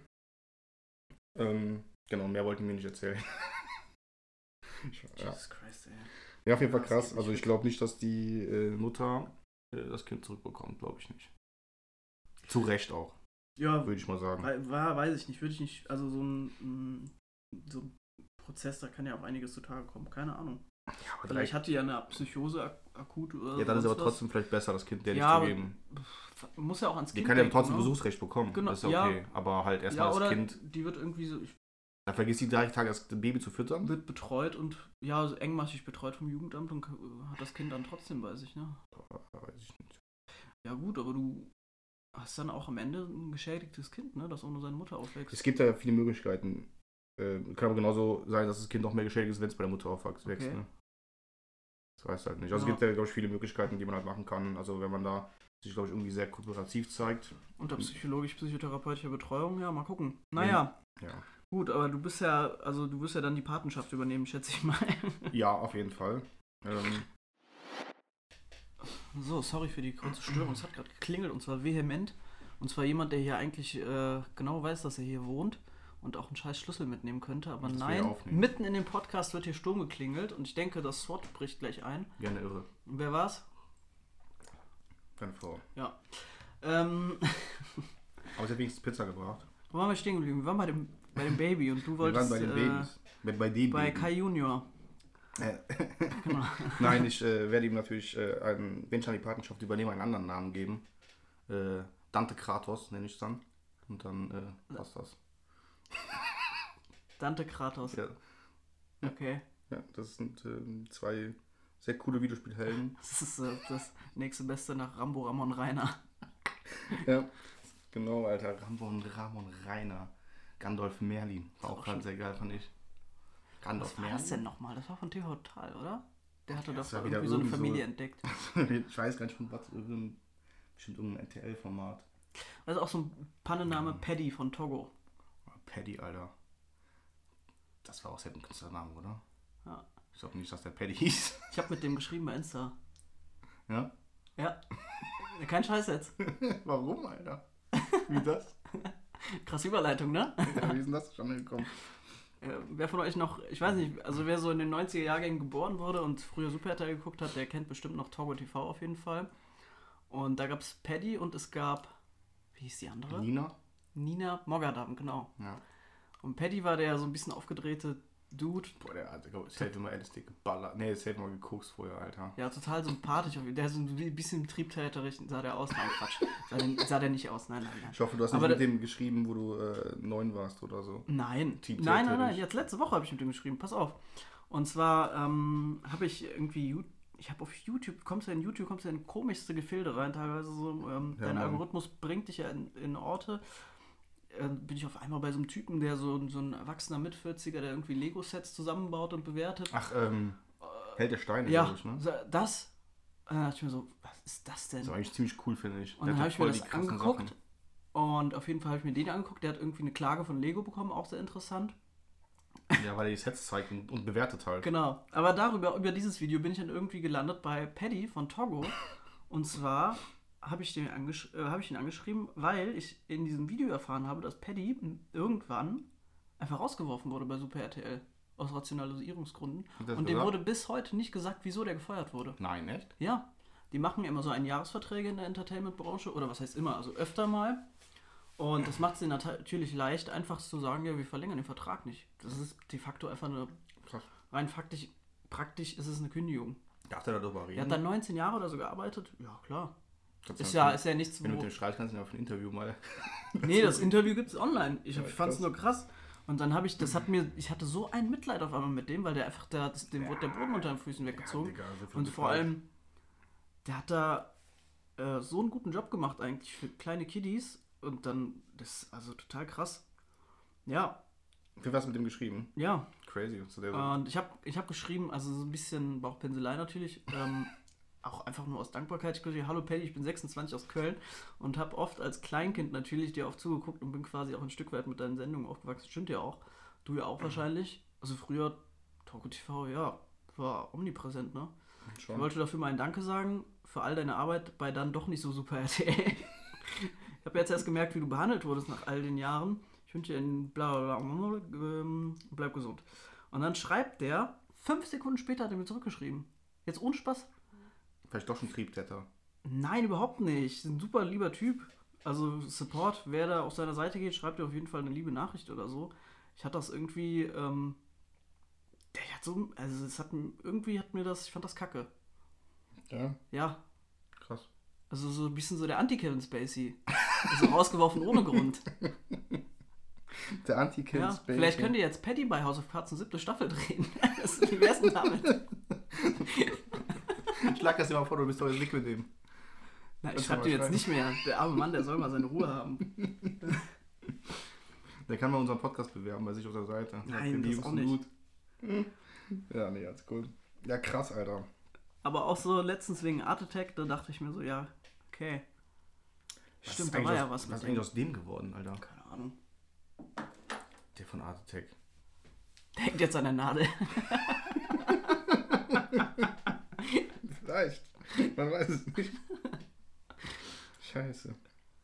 Ähm, genau, mehr wollten wir nicht erzählen. ja. Jesus Christ, ey. ja, auf jeden Fall krass. Also ich glaube nicht, dass die äh, Mutter äh, das Kind zurückbekommt, glaube ich nicht. Zu Recht auch, Ja, würde ich mal sagen. War, weiß ich nicht, würde ich nicht, also so ein, so ein Prozess, da kann ja auch einiges zutage kommen, keine Ahnung. Ja, Vielleicht hat die ja eine Psychose ak akut oder ja, dann ist aber was. trotzdem vielleicht besser, das Kind der Ja, nicht zu geben. Muss ja auch ans Die Kind kann ja denken, trotzdem ne? Besuchsrecht bekommen. Genau, Das ist ja ja. okay. Aber halt erstmal Ja, das Kind. die wird irgendwie so, ich- Da vergisst die drei Tage das Baby zu füttern. wird betreut und ja, so engmaschig betreut vom Jugendamt und äh, hat das Kind dann trotzdem bei sich, ne? Weiß ich nicht. Ja gut, aber du hast dann auch am Ende ein geschädigtes Kind, ne? Das ohne seine Mutter aufwächst. Es gibt ja viele Möglichkeiten. Äh, kann aber genauso sein, dass das Kind noch mehr geschädigt ist, wenn es bei der Mutter aufwächst. Okay. Ne? Das weiß halt nicht. Also Ja. es gibt ja, glaube ich, viele Möglichkeiten, die man halt machen kann. Also wenn man da sich, glaube ich, irgendwie sehr kooperativ zeigt. Unter psychologisch-psychotherapeutischer Betreuung, ja, mal gucken. Naja, Ja. gut, aber du bist ja, also du wirst ja dann die Patenschaft übernehmen, schätze ich mal. Ja, auf jeden Fall. Ähm, So, sorry für die kurze Störung. Es hat gerade geklingelt und zwar vehement. Und zwar jemand, der hier eigentlich äh, genau weiß, dass er hier wohnt und auch einen scheiß Schlüssel mitnehmen könnte. Aber Das nein, mitten in dem Podcast wird hier Sturm geklingelt und ich denke, das SWAT bricht gleich ein. gerne irre. Und wer war's? Keine Frau. Ähm, Aber sie hat wenigstens Pizza gebracht. wo waren wir stehen geblieben? Wir waren bei dem, bei dem Baby und du Wir wolltest waren bei den äh, Babys. Bei, bei dem bei Baby. Kai Junior. Äh, Genau. Nein, ich äh, werde ihm natürlich, äh, einen, wenn ich an die Patenschaft übernehme, einen anderen Namen geben. Äh, Dante Kratos nenne ich es dann. Und dann äh, passt das. Dante Kratos. Ja, Okay. ja das sind ähm, zwei sehr coole Videospielhelden. Das ist äh, das nächste Beste nach Rambo Ramon Rainer. ja, genau, Alter. Ramon, Ramon Rainer. Gandalf Merlin. War auch ganz sehr geil, fand ich. Gandalf Was war das denn nochmal? Das war von TV Total, oder? Der hatte doch wieder irgendwie so eine irgend so- Familie entdeckt. ich weiß gar nicht von was. Irgendein, bestimmt irgendein RTL-Format. Ist auch so ein Pannenname Paddy von Togo. Paddy, Alter. Das war auch selbst ein Künstlername, oder? Ja. Ich glaube nicht, dass der Paddy hieß. Ich habe mit dem geschrieben bei Insta. Ja? Ja. Kein Scheiß jetzt. Warum, Alter? Wie das? Krasse Überleitung, ne? Ja, wie ist denn das schon gekommen? Äh, wer von euch noch, ich weiß nicht, also wer so in den 90er Jahrgängen geboren wurde und früher Super RTL geguckt hat, der kennt bestimmt noch Togo TV auf jeden Fall. Und da gab es Paddy und es gab, wie hieß die andere? Nina? Nina Mogadam, genau. Ja. Und Paddy war der so ein bisschen aufgedrehte Dude. Boah, der hat, glaub ich, safe immer LSD geballert. Nee, safe immer gekokst vorher, Alter. Ja, total sympathisch. Der so ein bisschen triebtäterig sah der aus. Nein, Quatsch. Sah der, sah der nicht aus. Nein, nein, nein. Ich hoffe, du hast nicht Aber mit der- dem geschrieben, wo du äh, neun warst oder so. Nein. Nein, nein, nein. Jetzt letzte Woche habe ich mit dem geschrieben. Pass auf. Und zwar ähm, habe ich irgendwie, ich habe auf YouTube, kommst du in YouTube, kommst du in komischste Gefilde rein, teilweise so, ähm, Ja, dein Mann. Algorithmus bringt dich ja in, in Orte. Äh, bin ich auf einmal bei so einem Typen, der so, so ein erwachsener Mit-40er, der irgendwie Lego-Sets zusammenbaut und bewertet. Ach, ähm, Held der Steine, ja, ich, ne? das. Und dann dachte ich mir so, was ist das denn? Das ist eigentlich ziemlich cool, finde ich. Und Der dann habe ich mir das angeguckt. Sachen. Und auf jeden Fall habe ich mir den angeguckt. Der hat irgendwie eine Klage von Lego bekommen, auch sehr interessant. Ja, weil er die Sets zeigt und, und bewertet halt. Genau. Aber darüber, über dieses Video bin ich dann irgendwie gelandet bei Paddy von Togo. Und zwar habe ich, den angesch äh, hab ich ihn angeschrieben, weil ich in diesem Video erfahren habe, dass Paddy irgendwann einfach rausgeworfen wurde bei Super RTL. Aus Rationalisierungsgründen. Er das Und dem wurde bis heute nicht gesagt, wieso der gefeuert wurde. Nein, echt? Ja, die machen immer so Einjahresverträge in der Entertainment-Branche oder was heißt immer, also öfter mal. Und das macht es ihnen nat- natürlich leicht, einfach zu sagen, ja, wir verlängern den Vertrag nicht. Das ist de facto einfach eine, Krass. rein faktisch, praktisch ist es eine Kündigung. Darf der darüber Er reden? hat dann 19 Jahre oder so gearbeitet. Ja, klar. Kannst Ist ja, ist ja nichts, Wenn du mit dem Streit kannst du ihn auf ein Interview mal. Nee, das Interview gibt es online. Ich, Ja, ich fand es nur krass. Und dann habe ich, das hat mir, ich hatte so ein Mitleid auf einmal mit dem, weil der einfach, der, das, dem wurde der Boden unter den Füßen weggezogen. Digga, so viel Und vor allem, der hat da äh, so einen guten Job gemacht eigentlich für kleine Kiddies. Und dann, das ist also total krass. Ja, Wie hast du mit dem geschrieben? ja. Crazy. So. Und ich habe ich hab geschrieben, also so ein bisschen Bauchpinselei natürlich, ähm, auch einfach nur aus Dankbarkeit. Ich geschrieben, hallo Paddy, ich bin 26 aus Köln und habe oft als Kleinkind natürlich dir oft zugeguckt und bin quasi auch ein Stück weit mit deinen Sendungen aufgewachsen. Stimmt ja auch. Du ja auch wahrscheinlich. Also früher, Togo TV, ja, war omnipräsent, ne? Ich Schon. wollte dafür mal ein Danke sagen für all deine Arbeit bei dann doch nicht so super RTL. ich habe jetzt erst gemerkt, wie du behandelt wurdest nach all den Jahren. Ich wünsche dir einen bla bla bla, ähm, bleib gesund. Und dann schreibt der, fünf Sekunden später hat er mir zurückgeschrieben. Jetzt ohne Spaß. Vielleicht doch schon Triebtäter. Nein, überhaupt nicht. Ein super lieber Typ. Also Support, wer da auf seiner Seite geht, schreibt dir auf jeden Fall eine liebe Nachricht oder so. Ich hatte das irgendwie, ähm, der hat so, also es hat irgendwie hat mir das, ich fand das kacke. Ja, Ja, krass. Also so ein bisschen so der Anti-Kevin Spacey. so rausgeworfen ohne Grund. Der Anti-Kill Ja, vielleicht könnt ihr jetzt Paddy bei House of Cards eine siebte Staffel drehen. Das, wie wär's denn damit? Schlag das dir mal vor, du bist doch jetzt mit dem. Na, ich schreib dir jetzt nicht mehr. Der arme Mann, der soll mal seine Ruhe haben. Der kann mal unseren Podcast bewerben bei sich auf der Seite. Nein, das auch nicht. gut. Ja, nee, alles cool. Ja, krass, Alter. Aber auch so letztens wegen Art Attack, da dachte ich mir so, ja, okay. Was Stimmt, da war ja was Was ist eigentlich aus dem geworden, Alter? Keine Ahnung. Der von Art Attack. Der hängt jetzt an der Nadel. Vielleicht. Man weiß es nicht. Scheiße.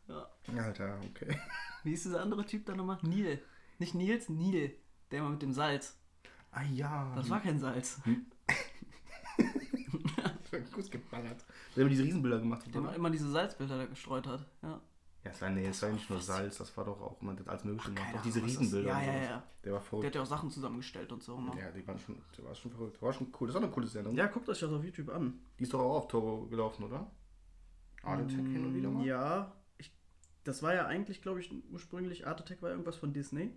Ja. Alter, okay. Wie ist dieser andere Typ da nochmal? Neil. Nicht Nils, Neil. Der immer mit dem Salz. Ah ja. Das war kein Salz. gut geballert. Der immer diese Riesenbilder gemacht hat, Der oder? immer diese Salzbilder da gestreut hat. Ja. Ja, es war, nee, es war ja nicht nur Salz, das war doch auch immer das als möglich gemacht. Auch diese Riesenbilder. Ja, ja, ja. Der war Der hat ja auch Sachen zusammengestellt und so. Ne? Ja, die waren schon, der war schon verrückt. War schon cool. Das auch eine coole Sendung. Ja, guckt euch das auf YouTube an. Die ist doch auch auf Toro gelaufen, oder? Art Attack hin und wieder mal. Mm, Ja, ich, das war ja eigentlich, glaube ich, ursprünglich Art Attack war irgendwas von Disney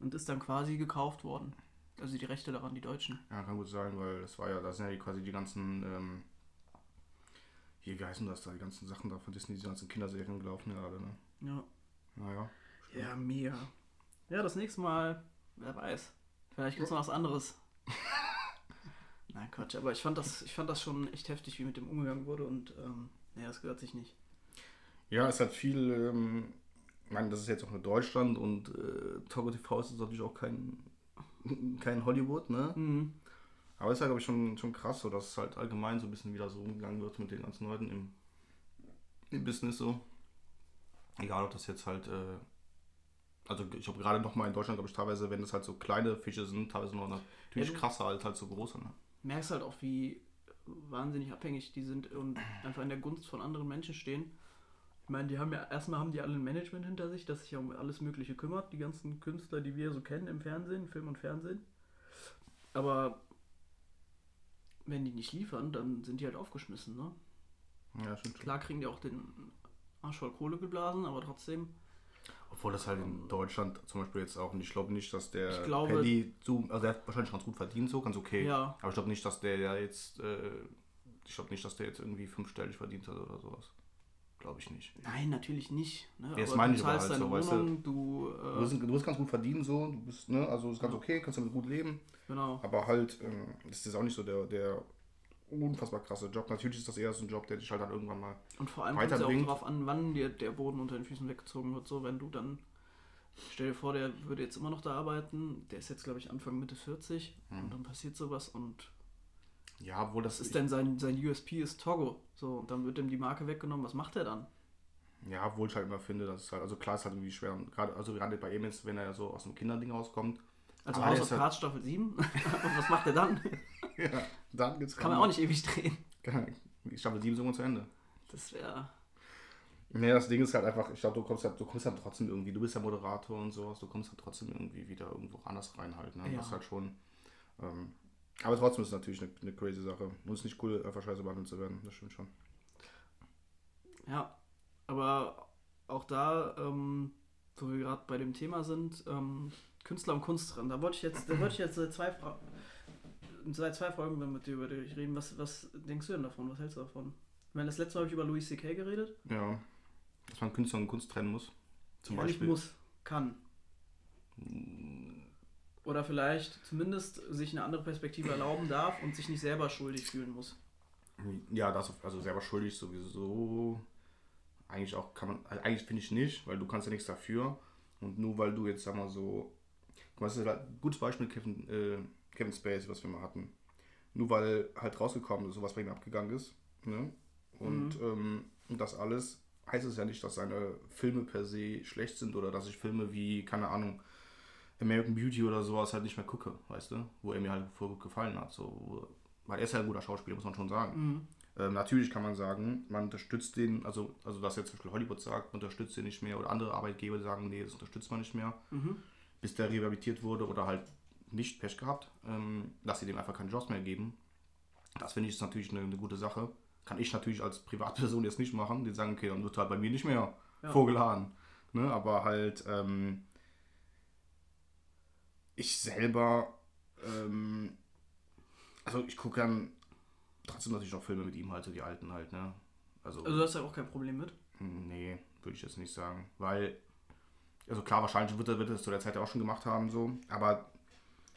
und ist dann quasi gekauft worden. Also die Rechte daran, die Deutschen. Ja, kann gut sein, weil das war ja, das sind ja quasi die ganzen, ähm, hier, wie heißen das da, die ganzen Sachen da von Disney, die ganzen Kinderserien gelaufen ja alle, ne? Ja. Naja. Ja, mega. Ja, das nächste Mal, wer weiß. Vielleicht gibt es noch was anderes. Nein, Quatsch, aber ich fand das, ich fand das schon echt heftig, wie mit dem umgegangen wurde und ähm, nee, das gehört sich nicht. Ja, es hat viel, ähm, ich meine, das ist jetzt auch nur Deutschland und äh, Togo TV ist natürlich auch kein, kein Hollywood, ne? Mhm. Aber es ist ja, glaube ich, schon, schon krass, so, dass es halt allgemein so ein bisschen wieder so umgegangen wird mit den ganzen Leuten im, im Business so. Egal, ob das jetzt halt, äh, also ich habe gerade noch mal in Deutschland, glaube ich, teilweise, wenn das halt so kleine Fische sind, teilweise noch natürlich Ja, krasser als halt so große, ne? merkst halt auch, wie wahnsinnig abhängig die sind und einfach in der Gunst von anderen Menschen stehen. Ich meine, die haben ja, erstmal haben die alle ein Management hinter sich, das sich ja um alles Mögliche kümmert, die ganzen Künstler, die wir so kennen im Fernsehen, Film und Fernsehen. Aber wenn die nicht liefern, dann sind die halt aufgeschmissen, ne? Ja, stimmt. Klar kriegen die auch den Arsch voll Kohle geblasen, aber trotzdem. Obwohl das halt in Deutschland zum Beispiel jetzt auch, und ich glaube nicht, dass der Ich glaube- Paddy so, also der hat wahrscheinlich ganz gut verdient, so, ganz okay. Ja. Aber ich glaube nicht, dass der ja jetzt, äh, ich glaube nicht, dass der jetzt irgendwie fünfstellig verdient hat oder sowas. Glaube ich nicht. Nein, natürlich nicht. Ne? Ja, das meine du ich aber halt deine so, weißt du. Wohnung, du, Du äh, du wirst ganz gut verdienen so, du bist, ne, also ist ganz okay, kannst damit gut leben. genau. Aber halt, ähm, das ist auch nicht so der, der unfassbar krasse Job. Natürlich ist das eher so ein Job, der dich halt dann irgendwann mal. Und vor allem kommt es ja auch darauf an, wann dir der Boden unter den Füßen weggezogen wird. So, wenn du dann, stell dir vor, der würde jetzt immer noch da arbeiten, der ist jetzt, glaube ich, Anfang Mitte 40 Hm. und dann passiert sowas und Ja, obwohl das was ist denn sein, sein USP ist Togo. So, und dann wird ihm die Marke weggenommen, was macht er dann? Ja, obwohl ich halt immer finde, dass es halt, also klar ist halt irgendwie schwer. Und gerade, also gerade bei ihm ist, wenn er so aus dem Kinderding rauskommt. Also House of halt- Cards Staffel 7? und was macht er dann? ja, dann geht's Kann man auch nicht ewig drehen. Ich Staffel 7 ist irgendwann zu Ende. Das wäre. Nee, das Ding ist halt einfach, ich glaube, du kommst halt, du kommst halt trotzdem irgendwie, du bist ja Moderator und sowas, du kommst halt trotzdem irgendwie wieder irgendwo anders rein halt. Ne? Ja. Das ist halt schon. Ähm, aber trotzdem ist es natürlich eine, eine crazy Sache. Und es ist nicht cool, einfach scheiße behandelt zu werden. Das stimmt schon. Ja, aber auch da, ähm, wo wir gerade bei dem Thema sind, ähm, Künstler und Kunstrennen, da wollte ich jetzt, da wollte ich jetzt zwei Fra seit zwei Folgen mit dir über dich reden. Was, was denkst du denn davon? Was hältst du davon? Ich meine, das letzte Mal habe ich über Louis C.K. geredet. Ja. Dass man Künstler und Kunst trennen muss. Zum ja, nicht Beispiel. muss, kann. Oder vielleicht zumindest sich eine andere Perspektive erlauben darf und sich nicht selber schuldig fühlen muss. Ja, das also selber schuldig sowieso. Eigentlich auch kann man, also eigentlich finde ich nicht, weil du kannst ja nichts dafür. Und nur weil du jetzt, sag mal so, das ist ein gutes Beispiel Kevin, äh, Kevin Spacey, was wir mal hatten. Nur weil halt rausgekommen ist, sowas bei ihm abgegangen ist. Ne? Und ähm, das alles heißt es ja nicht, dass seine Filme per se schlecht sind oder dass ich Filme wie, keine Ahnung, American Beauty oder sowas halt nicht mehr gucke, weißt du? Wo er mir halt voll gut gefallen hat. So, weil er ist ja ein guter Schauspieler, muss man schon sagen. Ähm, natürlich kann man sagen, man unterstützt den, also, also dass jetzt zum Beispiel Hollywood sagt, unterstützt den nicht mehr oder andere Arbeitgeber sagen, nee, das unterstützt man nicht mehr, bis der rehabilitiert wurde oder halt nicht Pech gehabt, ähm, dass sie dem einfach keine Jobs mehr geben. Das finde ich ist natürlich eine, eine gute Sache. Kann ich natürlich als Privatperson jetzt nicht machen, die sagen, okay, dann wird halt bei mir nicht mehr Ja. vorgeladen. Ne? Aber halt, ähm, ich selber, ähm, also ich gucke dann trotzdem natürlich noch Filme mit ihm halt, so die alten halt, ne? Also, Also du hast ja auch kein Problem mit. nee, würde ich jetzt nicht sagen. Weil, also klar, wahrscheinlich wird er, wird er es zu der Zeit ja auch schon gemacht haben, so, aber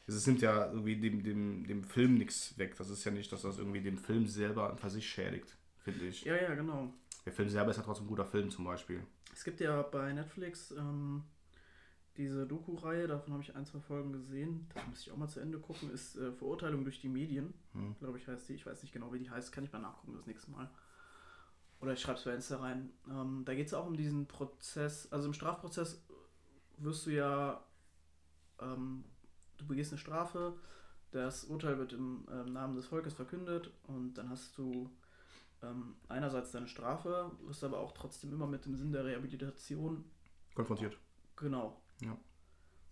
es nimmt ja irgendwie dem, dem, dem Film nichts weg. Das ist ja nicht, dass das irgendwie den Film selber an sich schädigt, finde ich. Ja, ja, genau. Der Film selber ist ja trotzdem ein guter Film zum Beispiel. Es gibt ja bei Netflix ähm, diese Doku-Reihe, davon habe ich ein, zwei Folgen gesehen. Das muss ich auch mal zu Ende gucken. Ist äh, Verurteilung durch die Medien, Hm. glaube ich, heißt die. Ich weiß nicht genau, wie die heißt. Kann ich mal nachgucken das nächste Mal. Oder ich schreibe es bei Insta rein. Ähm, da geht es auch um diesen Prozess. Also im Strafprozess wirst du ja, ähm, du begehst eine Strafe, das Urteil wird im ähm, Namen des Volkes verkündet und dann hast du ähm, einerseits deine Strafe, wirst aber auch trotzdem immer mit dem Sinn der Rehabilitation Konfrontiert. Genau. Ja.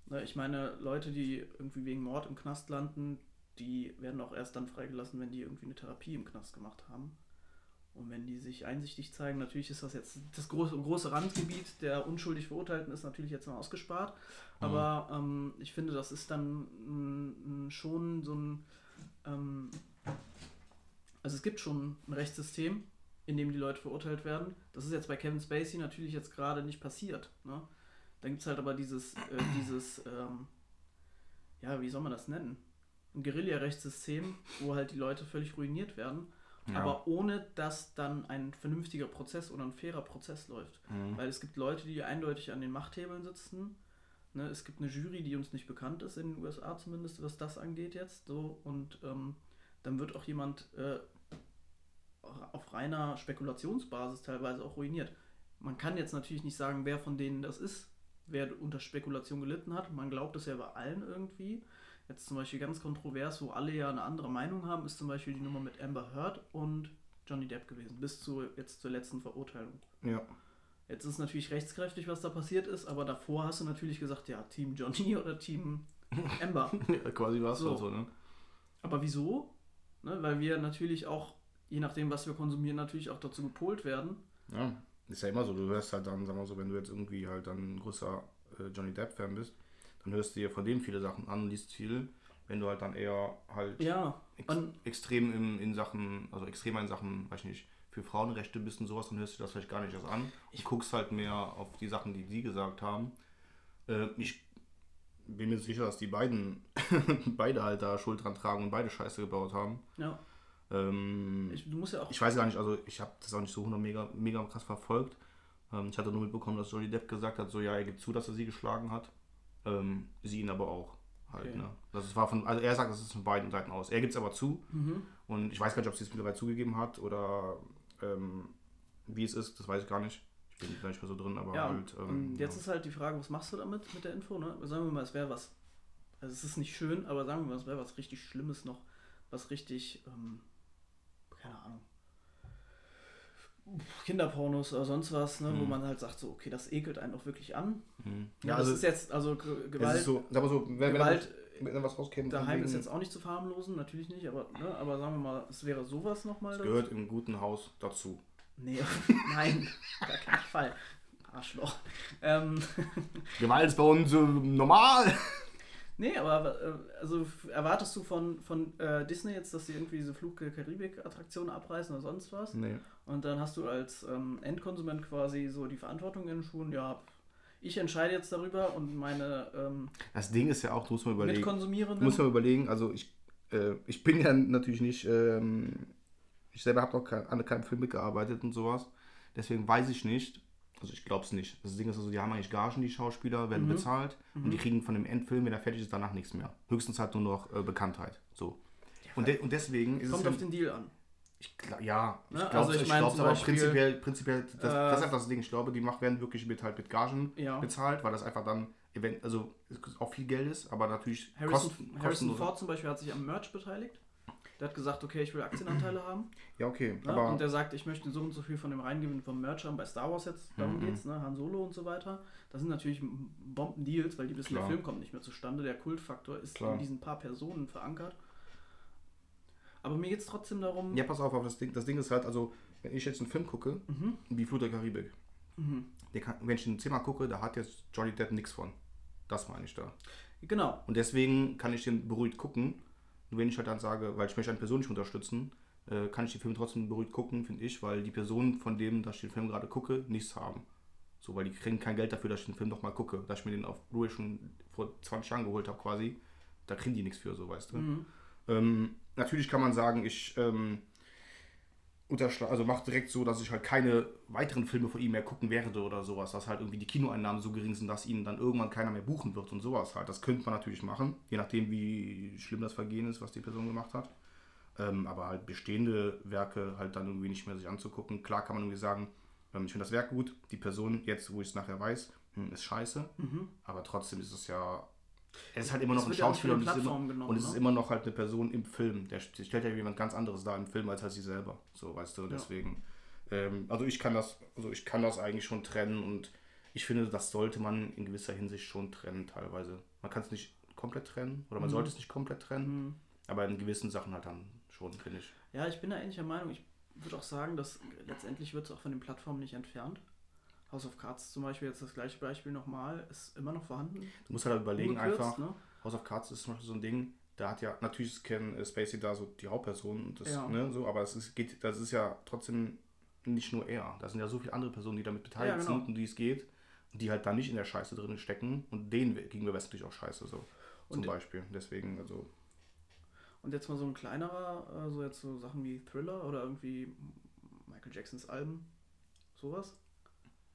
Na, Ich meine, Leute, die irgendwie wegen Mord im Knast landen, die werden auch erst dann freigelassen, wenn die irgendwie eine Therapie im Knast gemacht haben. Und wenn die sich einsichtig zeigen, natürlich ist das jetzt das große, große Randgebiet der unschuldig Verurteilten ist natürlich jetzt mal ausgespart. Aber ähm, ich finde, das ist dann schon so ein. Ähm, also es gibt schon ein Rechtssystem, in dem die Leute verurteilt werden. Das ist jetzt bei Kevin Spacey natürlich jetzt gerade nicht passiert. Ne? Dann gibt es halt aber dieses, äh, dieses, ähm, ja, wie soll man das nennen? Ein Guerilla-Rechtssystem, wo halt die Leute völlig ruiniert werden, Ja. aber ohne dass dann ein vernünftiger Prozess oder ein fairer Prozess läuft. Mhm. Weil es gibt Leute, die eindeutig an den Machthebeln sitzen. Ne, es gibt eine Jury, die uns nicht bekannt ist, in den USA zumindest, was das angeht jetzt. So, und ähm, dann wird auch jemand äh, auf reiner Spekulationsbasis teilweise auch ruiniert. Man kann jetzt natürlich nicht sagen, wer von denen das ist, wer unter Spekulation gelitten hat. Man glaubt es ja bei allen irgendwie. Jetzt zum Beispiel ganz kontrovers, wo alle ja eine andere Meinung haben, ist zum Beispiel die Nummer mit Amber Heard und Johnny Depp gewesen, bis zu, jetzt zur letzten Verurteilung. Ja. Jetzt ist natürlich rechtskräftig, was da passiert ist, aber davor hast du natürlich gesagt, ja, Team Johnny oder Team Amber. ja quasi war es So. so, ne? Aber wieso? Ne, weil wir natürlich auch, je nachdem, was wir konsumieren, natürlich auch dazu gepolt werden. Ja, ist ja immer so. Du hörst halt dann, sagen wir so, wenn du jetzt irgendwie halt dann ein großer äh, Johnny Depp-Fan bist, dann hörst du dir von dem viele Sachen an, liest viel. Wenn du halt dann eher halt Ja, ex extrem in, in Sachen, also extremer in Sachen, weiß ich nicht, für Frauenrechte bist und sowas, dann hörst du das vielleicht gar nicht erst an. Ich guckst halt mehr auf die Sachen, die sie gesagt haben. Äh, ich bin mir sicher, dass die beiden beide halt da Schuld dran tragen und beide Scheiße gebaut haben. Ja. Ähm, Ich, du musst ja auch. ich weiß gar nicht, also ich habe das auch nicht so 100 mega, mega krass verfolgt. Ähm, ich hatte nur mitbekommen, dass Johnny Depp gesagt hat, so ja, er gibt zu, dass er sie geschlagen hat. Ähm, sie ihn aber auch. Halt, Okay. ne? Das war von, also er sagt, das ist von beiden Seiten aus. Er gibt es aber zu. Mhm. Und ich weiß gar nicht, ob sie es mittlerweile zugegeben hat oder ähm, wie es ist, das weiß ich gar nicht. Ich bin gar nicht mehr so drin, aber Ja, halt. Ähm, jetzt ja. ist halt die Frage, was machst du damit mit der Info? Ne? Sagen wir mal, es wäre was. Also es ist nicht schön, aber sagen wir mal, es wäre was richtig Schlimmes noch, was richtig, ähm, keine Ahnung, Kinderpornos oder sonst was, ne, wo Mhm. man halt sagt, so, okay, das ekelt einen auch wirklich an. Mhm. Ja, Ja, das also ist jetzt, also Gewalt, ist so, so, wenn, Gewalt wenn, wenn was rauskäme, daheim ist jetzt auch nicht zu verharmlosen, natürlich nicht, aber, ne, aber sagen wir mal, es wäre sowas nochmal. es gehört im guten Haus dazu. Nee, nein, gar keinen Fall. Arschloch. Ähm, Gewalt ist bei uns äh, normal. Nee, aber äh, also erwartest du von, von äh, Disney jetzt, dass sie irgendwie diese Flug der Karibik-Attraktion abreißen oder sonst was? Nee. Und dann hast du als ähm, Endkonsument quasi so die Verantwortung in den Schuhen, ja, ich entscheide jetzt darüber und meine ähm, Das Ding ist ja auch, du musst mal überlegen. Mitkonsumierenden. Du musst mal überlegen, also ich, äh, ich bin ja natürlich nicht, ähm, ich selber habe noch kein, an keinem Film mitgearbeitet und sowas. Deswegen weiß ich nicht, also ich glaube es nicht. Das Ding ist also, die haben eigentlich Gagen, die Schauspieler, werden Mhm. bezahlt und die kriegen von dem Endfilm, wenn er fertig ist, danach nichts mehr. Höchstens halt nur noch äh, Bekanntheit. So. Und, de und deswegen ist Kommt es. auf den Deal an. Ich glaub, ja, ich Ne, glaube also ich ich zum aber Beispiel, prinzipiell, prinzipiell das, das äh, ist einfach das Ding. Ich glaube, die macht, werden wirklich mit, halt mit Gagen Ja. bezahlt, weil das einfach dann, event also auch viel Geld ist, aber natürlich Harrison, kosten- Harrison. Ford zum Beispiel hat sich am Merch beteiligt. Der hat gesagt, okay, ich will Aktienanteile haben. Ja, okay. Ne? Und der sagt, ich möchte so und so viel von dem Reingewinn vom Merch haben. Bei Star Wars jetzt, darum Mhm. geht's, ne? Han Solo und so weiter. Das sind natürlich Bomben-Deals, weil die wissen, der Klar. Film kommt nicht mehr zustande. Der Kultfaktor ist Klar. in diesen paar Personen verankert. Aber mir geht's trotzdem darum. Ja, pass auf, auf das Ding, das Ding ist halt, also, wenn ich jetzt einen Film gucke, Mhm. wie Flut der Karibik, Mhm. der kann, wenn ich ein Zimmer gucke, da hat jetzt Johnny Depp nichts von. Das meine ich da. Genau. Und deswegen kann ich den beruhigt gucken. Und wenn ich halt dann sage, weil ich möchte eine Person nicht unterstützen, äh, kann ich die Filme trotzdem beruhigt gucken, finde ich, weil die Personen, von denen, dass ich den Film gerade gucke, nichts haben. So, weil die kriegen kein Geld dafür, dass ich den Film nochmal gucke. Dass ich mir den auf Blu-ray schon vor 20 Jahren geholt habe quasi. Da kriegen die nichts für, so weißt du. Mhm. Ähm, natürlich kann man sagen, ich ähm, unterschla- also mache direkt so, dass ich halt keine weiteren Filme von ihm mehr gucken werde oder sowas, dass halt irgendwie die Kinoeinnahmen so gering sind, dass ihn dann irgendwann keiner mehr buchen wird und sowas halt. Das könnte man natürlich machen, je nachdem, wie schlimm das Vergehen ist, was die Person gemacht hat. Ähm, aber halt bestehende Werke halt dann irgendwie nicht mehr sich anzugucken. Klar kann man irgendwie sagen, ähm, ich finde das Werk gut, die Person, jetzt wo ich es nachher weiß, hm, ist scheiße, Mhm. aber trotzdem ist es ja. Es ist halt immer noch ein Schauspieler und ist immer, genommen, und es ist ne? immer noch halt eine Person im Film. Der st- stellt ja jemand ganz anderes da im Film als halt sie selber. So, weißt du, deswegen. Ähm, also ich kann das, also ich kann das eigentlich schon trennen und ich finde, das sollte man in gewisser Hinsicht schon trennen teilweise. Man kann es nicht komplett trennen oder man Mhm. sollte es nicht komplett trennen, Mhm. aber in gewissen Sachen halt dann schon, finde ich. Ja, ich bin da ähnlicher Meinung. Ich würde auch sagen, dass letztendlich wird es auch von den Plattformen nicht entfernt. House of Cards zum Beispiel, jetzt das gleiche Beispiel nochmal, ist immer noch vorhanden. Du musst halt überlegen Ungekürzt, einfach, Ne? House of Cards ist zum Beispiel so ein Ding, da hat ja, natürlich ist Ken äh, Spacey da so die Hauptperson, und das, Ja. ne, so, aber es ist, geht, das ist ja trotzdem nicht nur er. Da sind ja so viele andere Personen, die damit beteiligt Ja, genau. sind, um die es geht, die halt da nicht in der Scheiße drin stecken und denen gegenüber wäre es natürlich auch scheiße, so. Zum Und- Beispiel. Deswegen, also, Und jetzt mal so ein kleinerer, äh, so jetzt so Sachen wie Thriller oder irgendwie Michael Jacksons Alben, sowas.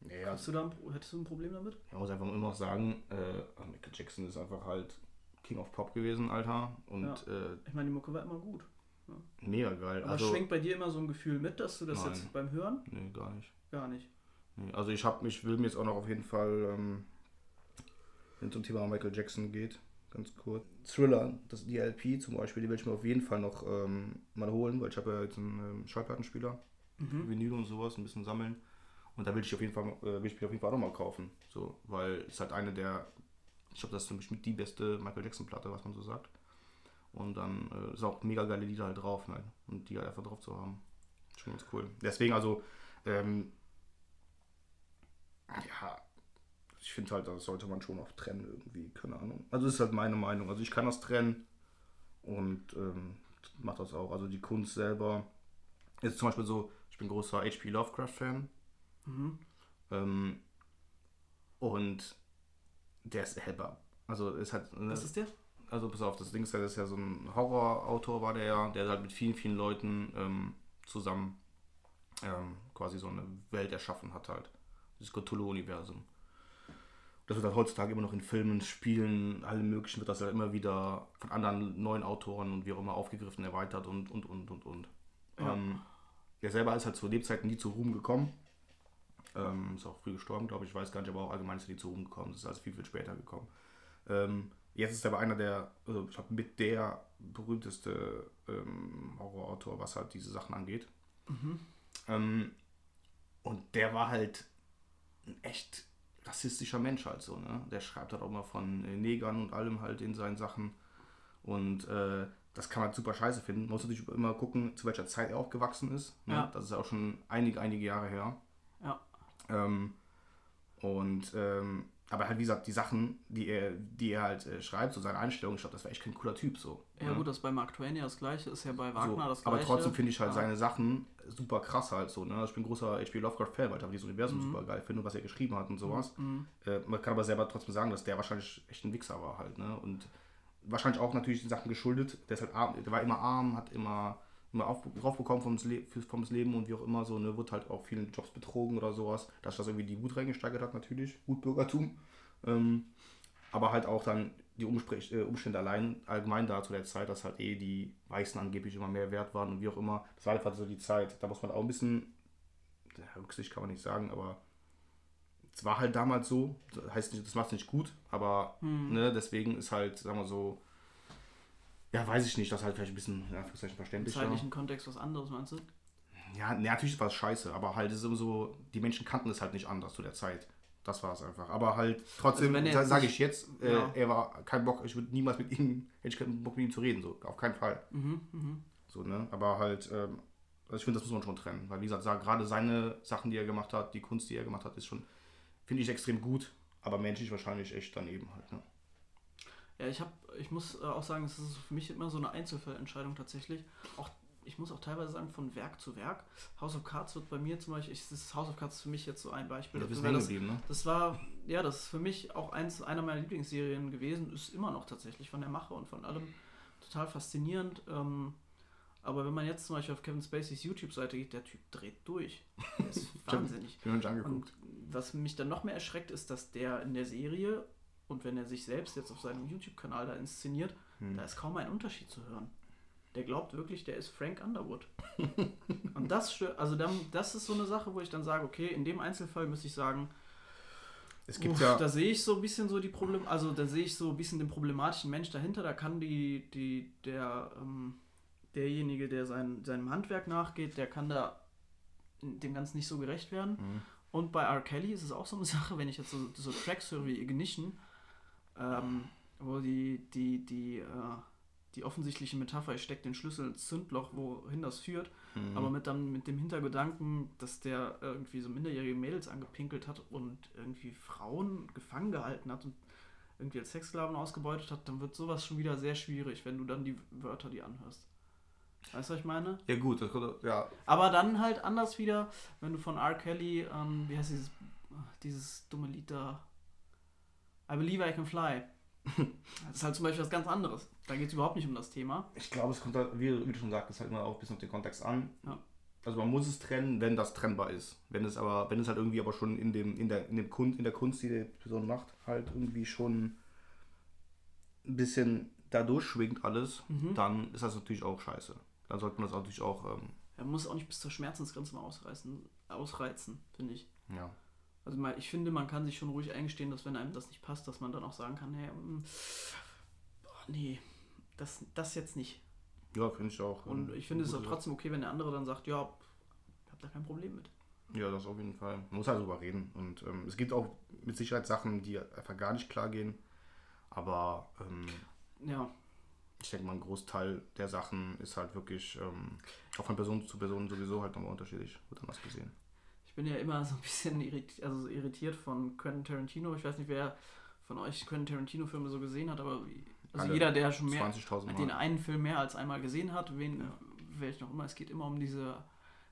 Ja, Hast du da ein, hättest du ein Problem damit? man muss einfach immer noch sagen, äh, Michael Jackson ist einfach halt King of Pop gewesen, Alter, und äh, Ich meine, die Mucke war immer gut. mega geil. Aber also, schwenkt bei dir immer so ein Gefühl mit, dass du das Nein. jetzt beim Hören nee, gar nicht. gar nicht. Nee, Also ich habe mich will mir jetzt auch noch auf jeden Fall, ähm, wenn es um Thema Michael Jackson geht, ganz kurz. Thriller, das die LP zum Beispiel, die will ich mir auf jeden Fall noch ähm, mal holen, weil ich habe ja jetzt einen ähm, Schallplattenspieler, Mhm. Vinyl und sowas, ein bisschen sammeln. Und da will ich auf jeden Fall, äh, will ich mir auf jeden Fall auch noch mal kaufen. So, weil es halt eine der, ich glaube, das ist für mich mit die beste Michael Jackson Platte, was man so sagt. Und dann äh, ist auch mega geile Lieder halt drauf, ne? Und die halt einfach drauf zu haben. Schon ganz cool. Deswegen also, ähm, ja, ich finde halt, das sollte man schon auch trennen irgendwie, keine Ahnung. Also das ist halt meine Meinung. Also ich kann das trennen und ähm, mache das auch. Also die Kunst selber Jetzt zum Beispiel so, ich bin großer H.P. Lovecraft-Fan. Mhm. Ähm, und der ist hellbar. Also ist halt. ne, Was ist der? also pass auf, das Ding ist ja, das ist ja so ein Horrorautor war der ja, der halt mit vielen, vielen Leuten ähm, zusammen ähm, quasi so eine Welt erschaffen hat halt. Dieses Cthulhu-Universum. Das wird halt heutzutage immer noch in Filmen, Spielen, allem möglichen wird das ja immer wieder von anderen neuen Autoren und wie auch immer aufgegriffen, erweitert und und und und und. Ja. Ähm, er selber ist halt zu Lebzeiten nie zu Ruhm gekommen. Ähm, ist auch früh gestorben, glaube ich. Ich weiß gar nicht, aber auch allgemein ist er nie zu Ruhm gekommen. Das ist also viel, viel später gekommen. Ähm, jetzt ist er aber einer der, also ich glaube, mit der berühmteste ähm, Horrorautor, was halt diese Sachen angeht. Mhm. Ähm, und der war halt ein echt rassistischer Mensch halt so, ne? Der schreibt halt auch mal von äh, Negern und allem halt in seinen Sachen. Und äh, das kann man super scheiße finden. Man muss natürlich immer gucken, zu welcher Zeit er aufgewachsen ist. Ne? Ja. Das ist ja auch schon einige, einige Jahre her. Ja. Ähm, und ähm, aber halt wie gesagt, die Sachen, die er, die er halt äh, schreibt, so seine Einstellung, ich glaube, das war echt kein cooler Typ so. Ja, ne? gut, das ist bei Mark Twain ja das gleiche, ist ja bei Wagner so, das gleiche. aber trotzdem finde ich halt Ja. seine Sachen super krass halt so. Ne? Ich bin großer H.P. Lovecraft-Fan, weil ich dieses Universum Mhm. super geil finde und was er geschrieben hat und sowas. Mhm. Äh, man kann aber selber trotzdem sagen, dass der wahrscheinlich echt ein Wichser war halt. Ne? Und wahrscheinlich auch natürlich den Sachen geschuldet. Der, ist halt arm, der war immer arm, hat immer, immer auf, draufbekommen vom, Le vom Leben und wie auch immer so. Ne? Wird halt auch vielen Jobs betrogen oder sowas. Dass das irgendwie die Wut reingesteigert hat natürlich. Wutbürgertum. Ähm, aber halt auch dann die Umspre- äh, Umstände allein allgemein da zu der Zeit, dass halt eh die Weißen angeblich immer mehr wert waren und wie auch immer. Das war einfach so die Zeit. Da muss man auch ein bisschen, ja, Rücksicht kann man nicht sagen, aber es war halt damals so. Das heißt nicht, das macht es nicht gut, aber Hm. ne, deswegen ist halt, sagen wir so, ja, weiß ich nicht, das ist halt vielleicht ein bisschen, in Anführungszeichen, Im verständlicher. zeitlichen Kontext was anderes, meinst du? Ja, ne, natürlich war es scheiße, aber halt ist es immer so, die Menschen kannten es halt nicht anders zu der Zeit. Das war es einfach. Aber halt trotzdem, Also sage ich jetzt, äh, Ja. er war kein Bock, ich würde niemals mit ihm, hätte ich keinen Bock mit ihm zu reden, so, auf keinen Fall. Mhm, mhm. So, ne? Aber halt, ähm, also ich finde, das muss man schon trennen. Weil, wie gesagt, sa- gerade seine Sachen, die er gemacht hat, die Kunst, die er gemacht hat, ist schon, finde ich extrem gut, aber menschlich wahrscheinlich echt daneben halt. Ne? Ja, ich habe, ich muss äh, auch sagen, es ist für mich immer so eine Einzelfallentscheidung tatsächlich. Auch ich muss auch teilweise sagen, von Werk zu Werk. House of Cards wird bei mir zum Beispiel, ich, das House of Cards ist für mich jetzt so ein Beispiel. Da bist du weil das, ne? das war, ja, das ist für mich auch eins, einer meiner Lieblingsserien gewesen, ist immer noch tatsächlich von der Mache und von allem total faszinierend. Ähm, aber wenn man jetzt zum Beispiel auf Kevin Spaceys YouTube-Seite geht, der Typ dreht durch. Der ist wahnsinnig. Ich noch nicht angeguckt. Und was mich dann noch mehr erschreckt, ist, dass der in der Serie und wenn er sich selbst jetzt auf seinem YouTube-Kanal da inszeniert, Hm. da ist kaum ein Unterschied zu hören. Der glaubt wirklich, der ist Frank Underwood. und das stört, also dann, das ist so eine Sache, wo ich dann sage, okay, in dem Einzelfall müsste ich sagen, Es gibt uff, ja, da sehe ich so ein bisschen so die Problem, also da sehe ich so ein bisschen den problematischen Mensch dahinter, da kann die, die, der, ähm, derjenige, der sein, seinem Handwerk nachgeht, der kann da dem Ganzen nicht so gerecht werden. Mhm. Und bei R. Kelly ist es auch so eine Sache, wenn ich jetzt so, so Tracks höre wie Ignition, ähm, wo die, die, die, äh, die offensichtliche Metapher, ich stecke den Schlüssel ins Zündloch, wohin das führt, Mhm. aber mit, dann, mit dem Hintergedanken, dass der irgendwie so minderjährige Mädels angepinkelt hat und irgendwie Frauen gefangen gehalten hat und irgendwie als Sexsklaven ausgebeutet hat, dann wird sowas schon wieder sehr schwierig, wenn du dann die Wörter die anhörst. Weißt du, was ich meine? ja gut, das kommt, ja, Aber dann halt anders wieder, wenn du von R. Kelly, ähm, wie heißt dieses, dieses dumme Lied da? I Believe I Can Fly. Das ist halt zum Beispiel was ganz anderes. Da geht es überhaupt nicht um das Thema. ich glaube, es kommt halt, wie, wie du schon sagst, halt immer auch ein bisschen auf den Kontext an. Ja. Also man muss es trennen, wenn das trennbar ist. Wenn es aber, wenn es halt irgendwie aber schon in dem, in der, in dem Kunst, in der Kunst, die die Person macht, halt irgendwie schon ein bisschen da durchschwingt alles, Mhm. dann ist das natürlich auch scheiße. Dann sollte man das natürlich auch, ähm, Er muss auch nicht bis zur Schmerzensgrenze mal ausreißen, ausreizen, finde ich. ja. Also mal, ich finde, man kann sich schon ruhig eingestehen, dass wenn einem das nicht passt, dass man dann auch sagen kann, hey, mm, boah, nee, das, das jetzt nicht. Ja, finde ich auch. Und ich finde es auch trotzdem okay, wenn der andere dann sagt, ja, ich habe da kein Problem mit. Ja, das auf jeden Fall. Man muss halt drüber reden. Und ähm, es gibt auch mit Sicherheit Sachen, die einfach gar nicht klar gehen. Aber ähm, Ja, ich denke mal, ein Großteil der Sachen ist halt wirklich ähm, auch von Person zu Person sowieso halt nochmal unterschiedlich. Wird anders gesehen. Ich bin ja immer so ein bisschen irritiert, also so irritiert von Quentin Tarantino. Ich weiß nicht, wer von euch Quentin Tarantino-Filme so gesehen hat, aber also Alle jeder, der schon mehr 20.000 den einen Film mehr als einmal gesehen hat, wen, Ja. welchen auch immer, es geht immer um diese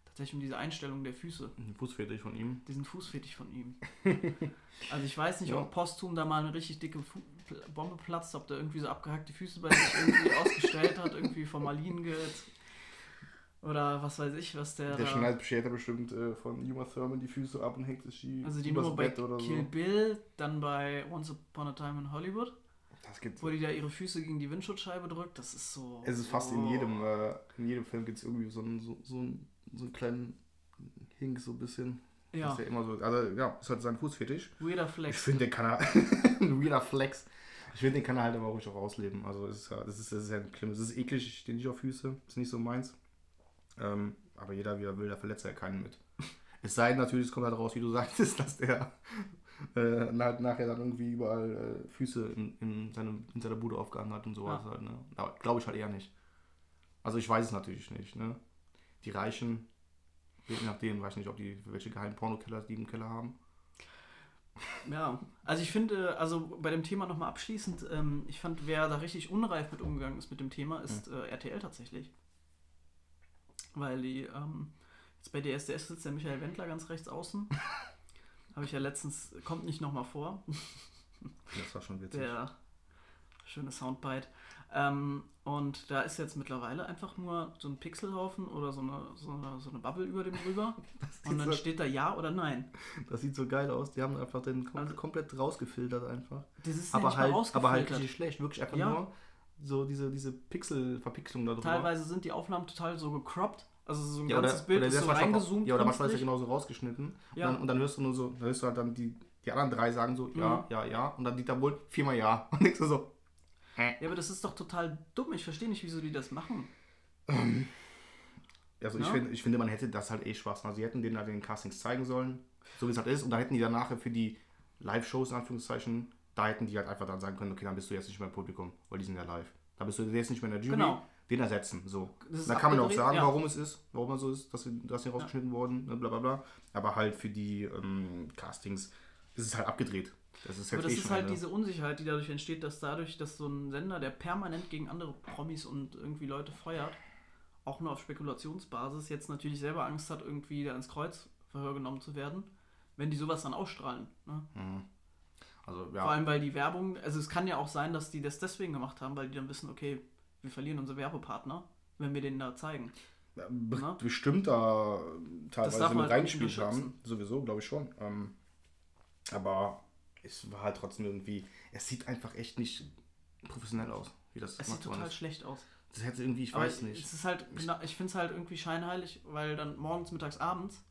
tatsächlich um diese Einstellung der Füße. Ein Fußfetisch von ihm. Diesen Fußfetisch von ihm. Also ich weiß nicht, Ja. ob posthum da mal eine richtig dicke Fu Bombe platzt, ob der irgendwie so abgehackte Füße bei sich irgendwie ausgestellt hat, irgendwie Formalin ge oder was weiß ich, was der, Der da... schneidet später bestimmt äh, von Uma Thurman die Füße ab und hängt sich die Also die Nummer bei Bett oder Kill so. Bill, dann bei Once Upon a Time in Hollywood, Das gibt's. wo die da ihre Füße gegen die Windschutzscheibe drückt, das ist so... Es ist fast oh. in jedem, äh, in jedem Film gibt es irgendwie so einen, so, so, einen, so einen kleinen Hink, so ein bisschen. Ja, Ist ja immer so, also ja, ist halt sein Fußfetisch. weirder Ich Flex. finde, den kann er, ein weirder Flex. Ich finde, den kann er halt aber ruhig auch ausleben. Also, es ist ja, das ist, das ist ja schlimm. Es ist eklig, ich stehe nicht auf Füße, ist nicht so meins. Ähm, aber jeder, wie er will, da verletzt er keinen mit. Es sei denn natürlich, es kommt halt raus, wie du sagtest, dass der äh, na- nachher dann irgendwie überall äh, Füße in, in, seinem, in seiner Bude aufgehangen hat und sowas Ja. halt, ne? Aber glaube ich halt eher nicht. Also ich weiß es natürlich nicht, ne? Die Reichen, je nachdem, weiß nicht, ob die welche geheimen Pornokeller die im Keller haben. Ja, also ich finde, also bei dem Thema nochmal abschließend, ähm, ich fand, wer da richtig unreif mit umgegangen ist mit dem Thema, ist äh, RTL tatsächlich. Weil die, ähm, jetzt bei DSDS sitzt der Michael Wendler ganz rechts außen. Habe ich ja letztens, kommt nicht nochmal vor, Das war schon witzig. der schöne Soundbite. Ähm, und da ist jetzt mittlerweile einfach nur so ein Pixelhaufen oder so eine, so eine, so eine Bubble über dem drüber. Und dann so- steht da Ja oder Nein. Das sieht so geil aus. Die haben einfach den kom Also- komplett rausgefiltert einfach. Das ist ja Aber nicht halt, aber halt richtig schlecht. Wirklich einfach Ja. nur so diese, diese Pixel-Verpixelung da drüber. Teilweise sind die Aufnahmen total so gecroppt. Also so ein ja, oder, ganzes Bild oder ist so auch- reingezoomt. Ja, oder manchmal ist er genauso rausgeschnitten. Ja. Und, dann, und dann hörst du nur so, dann hörst du halt dann die, die anderen drei sagen so, ja, Mhm. ja, ja. Und dann Dieter Bohlen viermal ja. Und denkst du so, Ja, aber das ist doch total dumm. Ich verstehe nicht, wieso die das machen. Also ich, Ja. finde, ich finde, man hätte das halt eh Spaß. Also sie hätten denen halt den Castings zeigen sollen, so wie es halt ist. Und dann hätten die dann nachher für die Live-Shows, in Anführungszeichen, da hätten die halt einfach dann sagen können, okay, dann bist du jetzt nicht mehr im Publikum, weil die sind ja live. Da bist du jetzt nicht mehr in der Jury, Genau. den ersetzen. So. Das Da kann man auch sagen, ja. warum es ist, warum es so ist, dass sie, dass sie rausgeschnitten wurden, ne, bla bla bla. Aber halt für die ähm, Castings ist es halt abgedreht. Das ist Aber jetzt das eh ist halt eine- diese Unsicherheit, die dadurch entsteht, dass dadurch, dass so ein Sender, der permanent gegen andere Promis und irgendwie Leute feuert, auch nur auf Spekulationsbasis, jetzt natürlich selber Angst hat, irgendwie da ins Kreuzverhör genommen zu werden, wenn die sowas dann ausstrahlen. Ne? Mhm. Also Vor ja, allem, weil die Werbung, also es kann ja auch sein, dass die das deswegen gemacht haben, weil die dann wissen, okay, wir verlieren unsere Werbepartner, wenn wir den da zeigen. be Na? bestimmt da teilweise mit halt reingespielt haben. Sowieso, glaube ich schon. Ähm, aber es war halt trotzdem irgendwie, es sieht einfach echt nicht professionell aus, wie das Es sieht total ist. schlecht aus. Das hätte irgendwie, ich Aber weiß nicht. Es ist halt, genau- ich finde es halt irgendwie scheinheilig, weil dann morgens, mittags, abends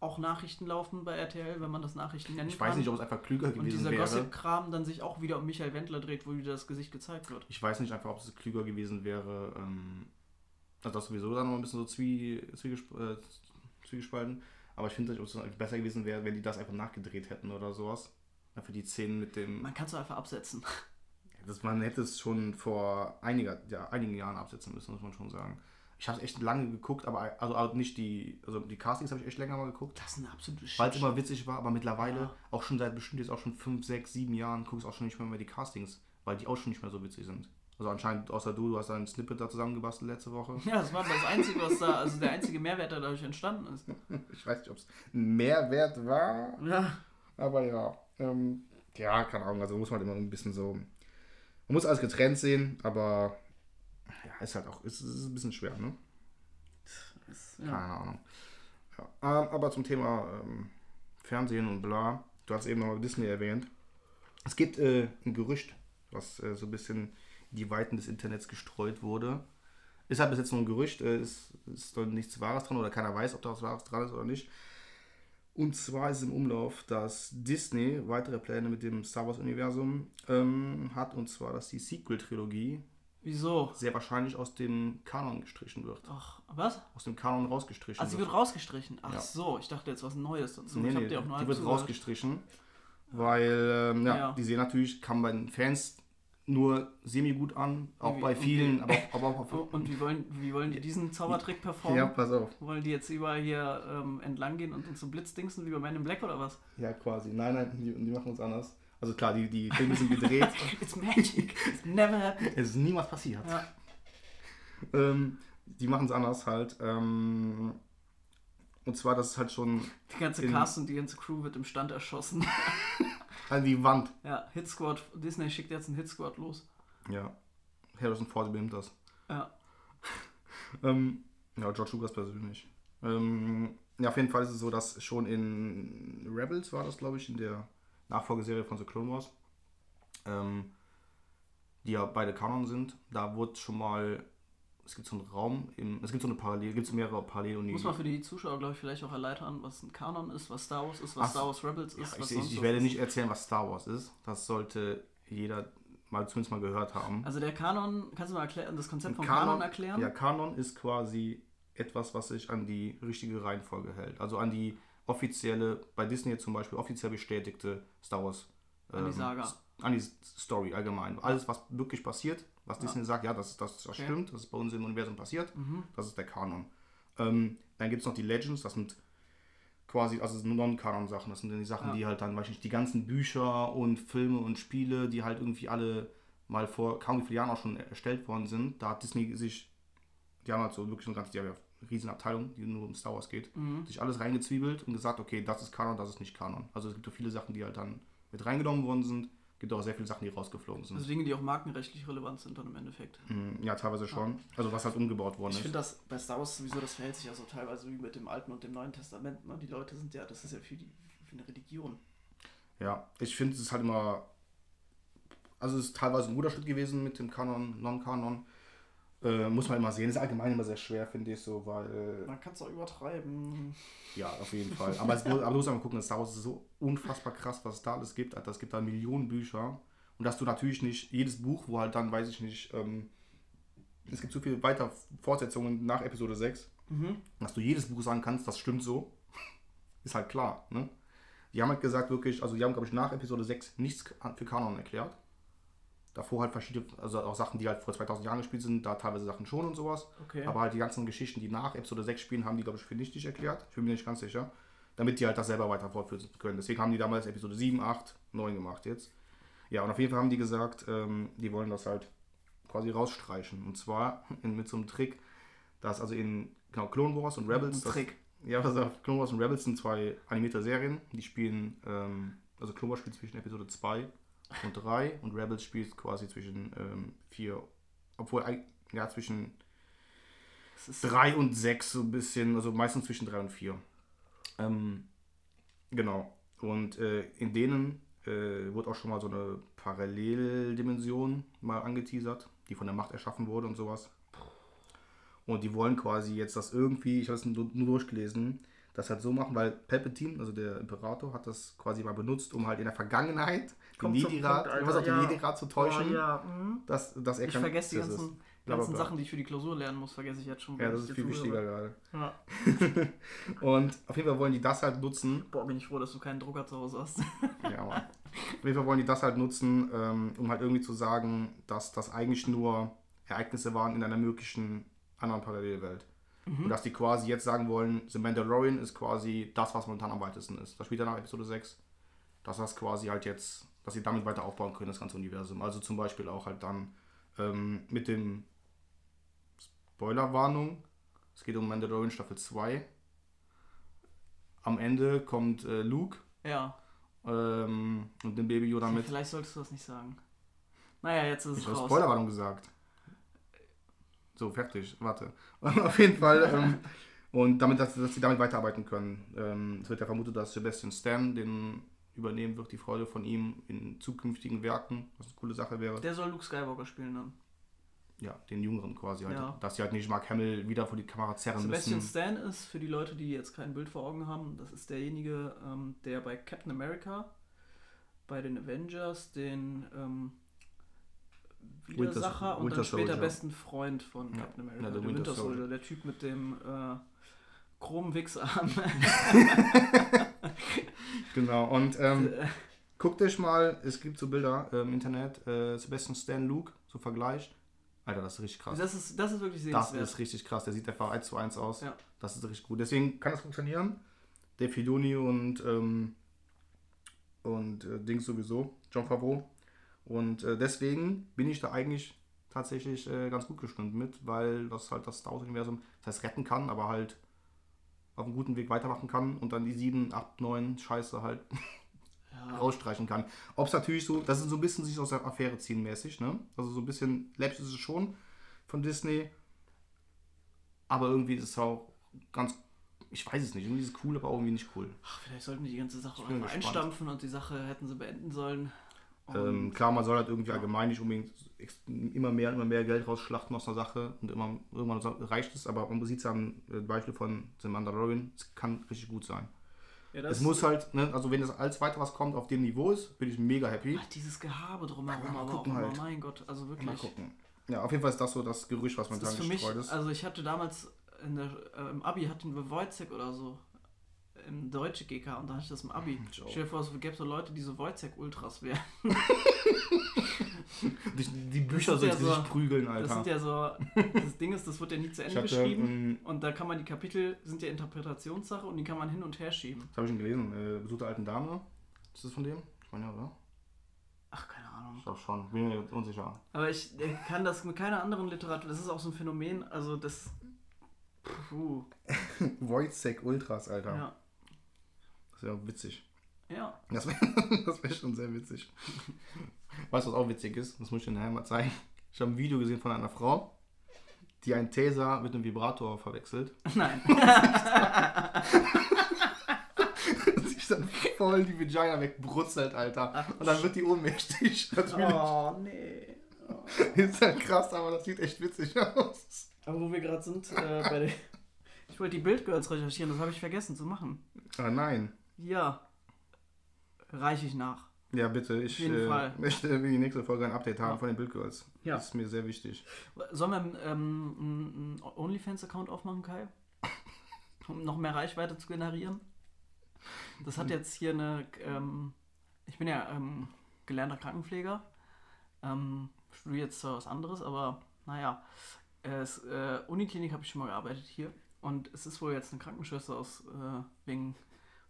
auch Nachrichten laufen bei RTL, wenn man das Nachrichten nennen Ich weiß nicht, ob es einfach klüger und gewesen dieser wäre. Gossip-Kram dann sich auch wieder um Michael Wendler dreht, wo wieder das Gesicht gezeigt wird. Ich weiß nicht einfach, ob es klüger gewesen wäre. Ähm, also das sowieso dann noch ein bisschen so zwie, zwiegesp äh, zwiegespalten. Aber ich finde, ob es besser gewesen wäre, wenn die das einfach nachgedreht hätten oder sowas. Für die Szenen mit dem. Man kann es einfach absetzen. Das, man hätte es schon vor einiger, ja, einigen Jahren absetzen müssen, muss man schon sagen. Ich habe es echt lange geguckt, aber also auch nicht die, also die Castings habe ich echt länger mal geguckt, Das ist ein absolutes weil es immer witzig war, aber mittlerweile Ja. auch schon seit bestimmt jetzt auch schon 5, 6, 7 Jahren guckst auch schon nicht mehr, mehr die Castings, weil die auch schon nicht mehr so witzig sind. Also anscheinend, außer du, du hast ein Snippet da zusammengebastelt letzte Woche. Ja, das war das Einzige, was da, also der einzige Mehrwert, der dadurch entstanden ist. Ich weiß nicht, ob es ein Mehrwert war, Ja. aber ja. Ähm, ja, keine Ahnung, also muss man halt immer ein bisschen so. Man muss alles getrennt sehen, aber ist halt auch, ist, ist ein bisschen schwer, ne? Ist, ja. Keine Ahnung. Ja. Ähm, aber zum Thema ähm, Fernsehen und bla, du hast eben noch Disney erwähnt. Es gibt äh, ein Gerücht, was äh, so ein bisschen in die Weiten des Internets gestreut wurde. Ist halt bis jetzt nur ein Gerücht, äh, ist, ist doch nichts Wahres dran oder keiner weiß, ob da was Wahres dran ist oder nicht. Und zwar ist im Umlauf, dass Disney weitere Pläne mit dem Star Wars-Universum ähm, hat, und zwar, dass die Sequel-Trilogie Wieso? sehr wahrscheinlich aus dem Kanon gestrichen wird. Ach, was? Aus dem Kanon rausgestrichen Also sie wird. rausgestrichen. Ach Ja. so, ich dachte jetzt was Neues dazu. Nee, ich hab nee, dir auch nur die wird zugehört. rausgestrichen, weil ähm, ja, Ja. die sehen natürlich, kam bei den Fans nur semi-gut an, auch Wie- bei vielen, wie- aber auch, aber auch Und wie wollen, wie wollen die diesen Zaubertrick performen? ja, pass auf. Wollen die jetzt überall hier ähm, entlang gehen und uns so blitzdingsen wie bei Man in Black oder was? Ja, quasi. Nein, nein, die, die machen uns anders. Also klar, die, die Filme sind gedreht, It's magic. It's never happened. es ist niemals passiert. Ja. Ähm, die machen es anders halt. Ähm, Und zwar, das ist halt schon Die ganze In- Cast und die ganze Crew wird im Stand erschossen. an die Wand. ja, Hit Squad. Disney schickt jetzt einen Hit Squad los. Ja. Harrison Ford übernimmt das. Ja. Ähm, ja, George Lucas persönlich. Ähm, ja, auf jeden Fall ist es so, dass schon in Rebels war das, glaube ich, in der Nachfolgeserie von The Clone Wars, ähm, die ja beide Kanon sind, da wurde schon mal, es gibt so einen Raum, im, es gibt so eine Parallel, gibt es mehrere Paralleluniversen. Muss man für die Zuschauer, glaube ich, vielleicht auch erläutern, was ein Kanon ist, was Star Wars ist, was Ach, Star Wars Rebels ist, Ja, was ich, sonst ich, ich werde nicht erzählen, was Star Wars ist. Das sollte jeder mal zumindest mal gehört haben. Also der Kanon, kannst du mal erklären, das Konzept vom Kanon- Kanon, erklären? Ja, Kanon ist quasi etwas, was sich an die richtige Reihenfolge hält. Also an die offizielle, bei Disney zum Beispiel offiziell bestätigte Star Wars. An die ähm, Saga. An die Story allgemein. Alles, was wirklich passiert, was Ja. Disney sagt, ja, das, das, das Okay. stimmt, das ist bei uns im Universum passiert, Mhm. das ist der Kanon. Ähm, dann gibt es noch die Legends, das sind quasi, also Non-Kanon-Sachen. Das sind dann die Sachen, Ja. die halt dann, weiß ich nicht, die ganzen Bücher und Filme und Spiele, die halt irgendwie alle mal vor kaum wie vielen Jahren auch schon erstellt worden sind. Da hat Disney sich, die haben halt so wirklich eine ganze, die haben ja eine riesen Abteilung, die nur um Star Wars geht, Mhm. sich alles reingezwiebelt und gesagt, okay, das ist Kanon, das ist nicht Kanon. Also es gibt so viele Sachen, die halt dann mit reingenommen worden sind. gibt auch sehr viele Sachen, die rausgeflogen sind. Also Dinge, die auch markenrechtlich relevant sind dann im Endeffekt. Mm, ja, teilweise schon. Also was halt umgebaut worden Ich ist. finde das bei Star Wars sowieso, das verhält sich ja so teilweise wie mit dem Alten und dem Neuen Testament. Ne? Die Leute sind ja, das ist ja für, die, für eine Religion. Ja, ich finde es ist halt immer. Also es ist teilweise ein guter Schritt gewesen mit dem Kanon, Non-Kanon. Äh, muss man immer sehen. Ist allgemein immer sehr schwer, finde ich so, weil. Man kann es auch übertreiben. Ja, auf jeden Fall. Aber, es, aber du musst mal gucken, Star Wars ist so unfassbar krass, was es da alles gibt. Alter. Es gibt da Millionen Bücher. Und dass du natürlich nicht jedes Buch, wo halt dann, weiß ich nicht, ähm, es gibt so viele weiter Fortsetzungen nach Episode 6, Mhm. dass du jedes Buch sagen kannst, das stimmt so, ist halt klar. Ne? Die haben halt gesagt, wirklich, also die haben, glaube ich, nach Episode 6 nichts für Kanon erklärt. Davor halt verschiedene, also auch Sachen, die halt vor 2000 Jahren gespielt sind, da teilweise Sachen schon und sowas. Okay. Aber halt die ganzen Geschichten, die nach Episode 6 spielen, haben die, glaube ich, für nichtig erklärt. Ich bin mir nicht ganz sicher. Damit die halt das selber weiter fortführen können. Deswegen haben die damals Episode 7, 8, 9 gemacht jetzt. Ja, und auf jeden Fall haben die gesagt, ähm, die wollen das halt quasi rausstreichen. Und zwar in, mit so einem Trick, dass also in genau, Clone Wars und Rebels. Ein das- Trick. ja, pass auf, Clone Wars und Rebels sind zwei animierte Serien. Die spielen, ähm, also Clone Wars spielt zwischen Episode 2 und 3 und Rebels spielt quasi zwischen ähm, 4, obwohl, ja, zwischen Das ist 3 und 6 so ein bisschen, also meistens zwischen 3 und 4. Ähm, genau. Und äh, in denen äh, wurde auch schon mal so eine Paralleldimension mal angeteasert, die von der Macht erschaffen wurde und sowas. Und die wollen quasi jetzt das irgendwie, ich habe es nur, nur durchgelesen, das halt so machen, weil Palpatine, also der Imperator, hat das quasi mal benutzt, um halt in der Vergangenheit den Kommt zum Jedi-Rat Punkt, Alter, was auf den ja. Jedi-Rat zu täuschen, Oh, ja. mhm. dass, dass er Ich vergesse die ganzen, ganzen. Sachen, die ich für die Klausur lernen muss, vergesse ich jetzt schon. Ja, das ist viel wichtiger gerade. Ja. Und auf jeden Fall wollen die das halt nutzen. Boah, bin ich froh, dass du keinen Drucker zu Hause hast. Ja, Mann. Auf jeden Fall wollen die das halt nutzen, ähm, um halt irgendwie zu sagen, dass das eigentlich nur Ereignisse waren in einer möglichen anderen Parallelwelt. Und dass die quasi jetzt sagen wollen, The Mandalorian ist quasi das, was momentan am weitesten ist. Das spielt ja nach Episode 6. Dass das quasi halt jetzt, dass sie damit weiter aufbauen können, das ganze Universum. Also zum Beispiel auch halt dann ähm, mit dem Spoilerwarnung. Es geht um Mandalorian Staffel 2. Am Ende kommt äh, Luke Ja. ähm, und dem Baby Yoda mit. vielleicht solltest du das nicht sagen. Naja, jetzt ist es Ich habe raus. Spoilerwarnung gesagt. So, fertig. Warte. Auf jeden Fall. Ähm, und damit, dass, dass sie damit weiterarbeiten können. Ähm, es wird ja vermutet, dass Sebastian Stan den übernehmen wird, die Freude von ihm in zukünftigen Werken, was eine coole Sache wäre. Der soll Luke Skywalker spielen dann. Ja, den Jüngeren quasi halt. Ja. Dass sie halt nicht Mark Hamill wieder vor die Kamera zerren Sebastian müssen. Stan ist, für die Leute, die jetzt kein Bild vor Augen haben, das ist derjenige, ähm, der bei Captain America, bei den Avengers, den ähm, Widersacher Winter- und Winter dann später Soldier. besten Freund von Ja, Captain America, ja, der, der Winter, Winter Soldier, Soldier. der Typ mit dem äh, Chromwichsarm. Genau. Und ähm, guckt euch mal, es gibt so Bilder äh, im Internet, äh, Sebastian Stan, Luke, so Vergleich. Alter, das ist richtig krass. das, ist, das ist wirklich Das sehenswert. ist richtig krass. Der sieht einfach 1 zu 1 aus. Ja. Das ist richtig gut. Deswegen kann das funktionieren. Dave Filoni und, ähm, und äh, Dings sowieso, John Favreau. Und äh, deswegen bin ich da eigentlich tatsächlich äh, ganz gut gestimmt mit, weil das halt das Star Wars-Universum, das heißt retten kann, aber halt auf einem guten Weg weitermachen kann und dann die 7, 8, 9 Scheiße halt Ja. rausstreichen kann. Ob es natürlich so, das ist so ein bisschen sich aus der Affäre ziehen mäßig, ne? Also so ein bisschen läppisch ist es schon von Disney. Aber irgendwie ist es auch ganz, ich weiß es nicht, irgendwie ist es cool, aber auch irgendwie nicht cool. Ach, vielleicht sollten die die ganze Sache einfach gespannt. einstampfen und die Sache hätten sie beenden sollen. Ähm, klar, man soll halt irgendwie allgemein nicht unbedingt immer mehr, immer mehr Geld rausschlachten aus einer Sache und immer, irgendwann reicht es, aber man sieht es am äh, Beispiel von The Mandalorian, es kann richtig gut sein. ja, Es muss halt, ne, also wenn das als weiter was kommt auf dem Niveau ist, bin ich mega happy. Ach, dieses Gehabe drumherum, Ja, mal aber auch gucken immer, halt. mein Gott, also wirklich. Mal gucken. Ja, auf jeden Fall ist das so das Gerücht, was man Das ist dann für mich, gestreut ist. also ich hatte damals in der, äh, im Abi hatten wir Wojciech oder so im deutsche GK und da hatte ich das im Abi. Ich auch. Stell dir vor, es gäbe so Leute, die so Wojciech-Ultras wären. Die, die Bücher sind ja sich so- prügeln, Das Alter. sind ja so, das Ding ist, das wird ja nie zu Ende geschrieben ähm, und da kann man die Kapitel, sind ja Interpretationssache und die kann man hin und her schieben. das habe ich schon gelesen, äh, Besuch der alten Dame. Ist das von dem? Ich meine ja, oder? Ach, keine Ahnung. Ich glaube schon, bin mir unsicher. Aber ich äh, kann das mit keiner anderen Literatur, das ist auch so ein Phänomen, also das, puh, Wojciech Ultras, Alter. ja, Das wäre witzig. ja. Das wäre wär schon sehr witzig. Weißt du, was auch witzig ist? Das muss ich dir nachher mal zeigen. Ich habe ein Video gesehen von einer Frau, die einen Taser mit einem Vibrator verwechselt. Nein. sich dann voll die Vagina wegbrutzelt, Alter. Und dann wird die ohnmächtig. Natürlich. Oh, nee. Oh. Ist halt krass, aber das sieht echt witzig aus. Aber wo wir gerade sind, äh, bei der. Ich wollte die Bildgirls recherchieren, das habe ich vergessen zu machen. Ah, nein. Ja. Reiche ich nach. Ja, bitte. Ich äh, möchte für die nächste Folge ein Update haben Ja. von den Bildgirls. Ja. Das ist mir sehr wichtig. Sollen wir ähm, einen OnlyFans-Account aufmachen, Kai? Um noch mehr Reichweite zu generieren? Das hat jetzt hier eine. Ähm, ich bin ja ähm, gelernter Krankenpfleger. Ähm, studiere jetzt zwar was anderes, aber naja. Es, äh, Uniklinik habe ich schon mal gearbeitet hier. Und es ist wohl jetzt eine Krankenschwester aus äh, wegen,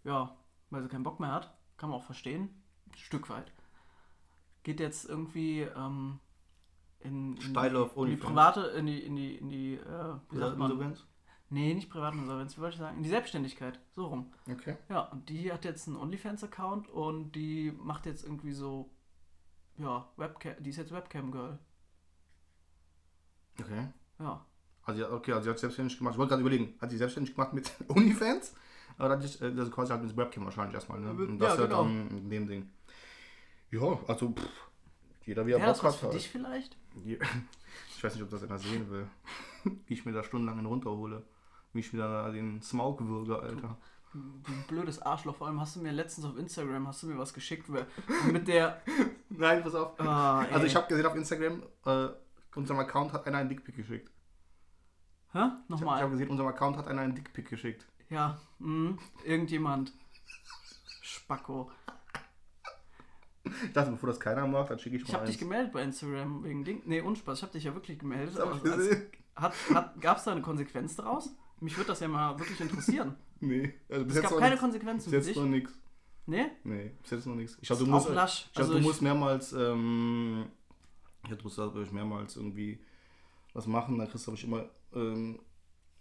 ja, weil sie keinen Bock mehr hat. Kann man auch verstehen. Ein Stück weit. Geht jetzt irgendwie ähm, in, in, Steil auf in die private, in die, in die, in die, äh, wie sagt man? Insolvenz? Nee, nicht Privatinsolvenz, wie wollte ich sagen? In die Selbstständigkeit, so rum. Okay. Ja, und die hat jetzt einen OnlyFans-Account und die macht jetzt irgendwie so, ja, Webcam, die ist jetzt Webcam-Girl. Okay. Ja. Also, okay, also sie hat selbstständig gemacht. Ich wollte gerade überlegen, hat sie selbstständig gemacht mit OnlyFans? Oder hat ich, äh, also quasi halt mit Webcam wahrscheinlich erstmal, ne? Und das Ja, halt genau. dann in dem Ding. Ja, also pff, jeder wie er das Bock was hat. für halt. dich vielleicht? Ich weiß nicht, ob das einer sehen will. Wie ich mir da stundenlang einen runterhole. Wie ich wieder den Smaug würge, Alter. Du blödes Arschloch, vor allem hast du mir letztens auf Instagram, hast du mir was geschickt, mit der, Nein, pass auf. ah, Also ich habe gesehen auf Instagram, äh, unserem Account hat einer einen Dickpick geschickt. Hä? Ich habe hab Nochmal. gesehen, unserem Account hat einer einen Dickpick geschickt. Ja, mhm. irgendjemand. Spacko. Ich dachte, bevor das keiner macht, dann schicke ich Ich mal habe dich gemeldet bei Instagram wegen Ding. Nee, Unspaß, ich habe dich ja wirklich gemeldet. Das hab ich aber als- gesehen. Hat, hat, Gab es da eine Konsequenz daraus? Mich würde das ja mal wirklich interessieren. Nee, also bis Es gab keine. Konsequenzen Bis für jetzt dich. noch nichts. Nee? Nee, bis jetzt noch nichts. Ich glaube, du musst, ich glaub, Also du ich- musst mehrmals, ähm, ich glaube, du musst mehrmals irgendwie was machen. Dann kriegst du, glaube ich, immer ähm,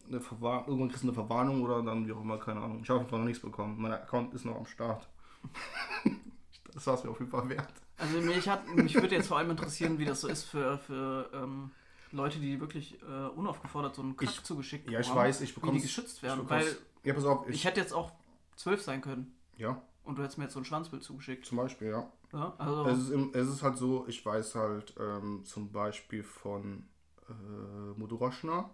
eine Verwarnung, irgendwann kriegst du eine Verwarnung oder dann wie auch immer, keine Ahnung. Ich habe auf jeden Fall noch nichts bekommen. Mein Account ist noch am Start. das war es mir auf jeden Fall wert. Also mich, hat, mich würde jetzt vor allem interessieren, wie das so ist für, für ähm, Leute, die wirklich äh, unaufgefordert so einen Kack Ich- zugeschickt ja, ich weiß, ich wie die geschützt Ich werden. bekomm's- Weil ja, pass auf, ich, ich, hätte jetzt auch zwölf sein können ja, und du hättest mir jetzt so ein Schwanzbild zugeschickt. zum Beispiel, ja. Ja, also, Es ist, im, es ist halt so, ich weiß halt ähm, zum Beispiel von äh, Modoroschner,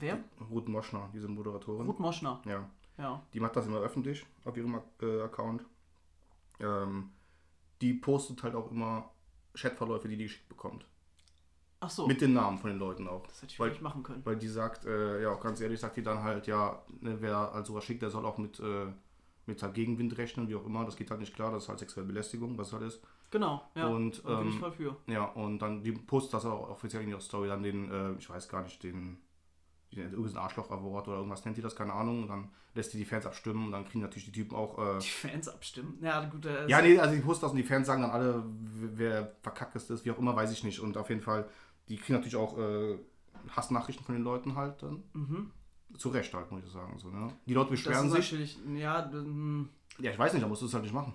wer? Ruth Moschner, diese Moderatorin. Ruth Moschner. Ja, Ja. die macht das immer öffentlich auf ihrem äh, Account. Ähm, die postet halt auch immer Chatverläufe, die die geschickt bekommt. Ach so, Mit den Namen von den Leuten auch. das hätte ich weil- vielleicht machen können. Weil die sagt, äh, ja, auch ganz ehrlich, sagt die dann halt, ja, ne, wer halt sowas schickt, der soll auch mit, äh, mit halt Gegenwind rechnen, wie auch immer. Das geht halt nicht klar, das ist halt sexuelle Belästigung, was halt ist. Genau, ja. Und, da bin ich ähm, voll für. Ja, und dann die postet das auch offiziell in ihrer Story, dann den, äh, ich weiß gar nicht, den, den irgendein Arschloch-Award oder irgendwas nennt die das, keine Ahnung. Und dann lässt die die Fans abstimmen und dann kriegen natürlich die Typen auch. Äh, Die Fans abstimmen. Ja, gut, äh, ja, nee, also die postet das und die Fans sagen dann alle, wer verkackt ist, wie auch immer, weiß ich nicht. Und auf jeden Fall, die kriegen natürlich auch äh, Hassnachrichten von den Leuten halt dann. Mhm. Zu Recht halt, muss ich sagen. So, ne? Die Leute beschweren sich. natürlich, ja, d- Ja, ich weiß nicht, da musst du es halt nicht machen.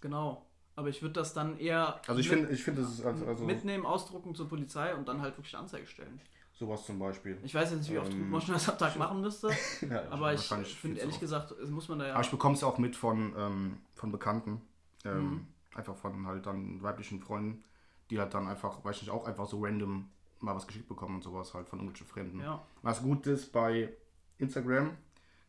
genau. Aber ich würde das dann eher Also ich mit- finde, ich finde, das ist also, also mitnehmen, ausdrucken zur Polizei und dann halt wirklich Anzeige stellen. Sowas zum Beispiel. Ich weiß jetzt nicht, wie oft Ähm, man schon das am Tag machen müsste, Ja, aber ich finde ehrlich gesagt, es muss man da ja. Aber ich bekomme es auch mit von, ähm, von Bekannten. Ähm, Mhm. Einfach von halt dann weiblichen Freunden, die halt dann einfach, weiß ich nicht, auch einfach so random mal was geschickt bekommen und sowas halt von irgendwelchen Fremden. ja, Was gut ist bei Instagram,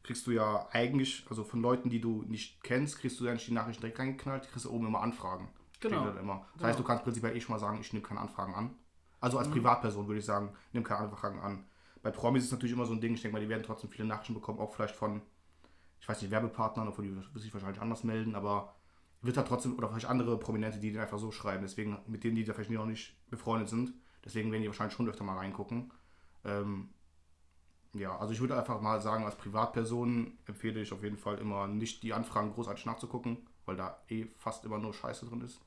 kriegst du ja eigentlich, also von Leuten, die du nicht kennst, kriegst du ja nicht die Nachrichten direkt reingeknallt, kriegst du oben immer Anfragen. Genau. dann immer. Das Genau. heißt, du kannst prinzipiell eh schon mal sagen, ich nehme keine Anfragen an. Also als Mhm. Privatperson würde ich sagen, nimm keine Anfragen an. Bei Promis ist es natürlich immer so ein Ding, ich denke mal, die werden trotzdem viele Nachrichten bekommen, auch vielleicht von, ich weiß nicht, Werbepartnern, obwohl die sich wahrscheinlich anders melden, aber wird da trotzdem, oder vielleicht andere Prominente, die den einfach so schreiben, deswegen, mit denen, die da vielleicht noch nicht befreundet sind, deswegen werden die wahrscheinlich schon öfter mal reingucken. Ähm, ja, also ich würde einfach mal sagen, als Privatperson empfehle ich auf jeden Fall immer nicht die Anfragen großartig nachzugucken, weil da eh fast immer nur Scheiße drin ist.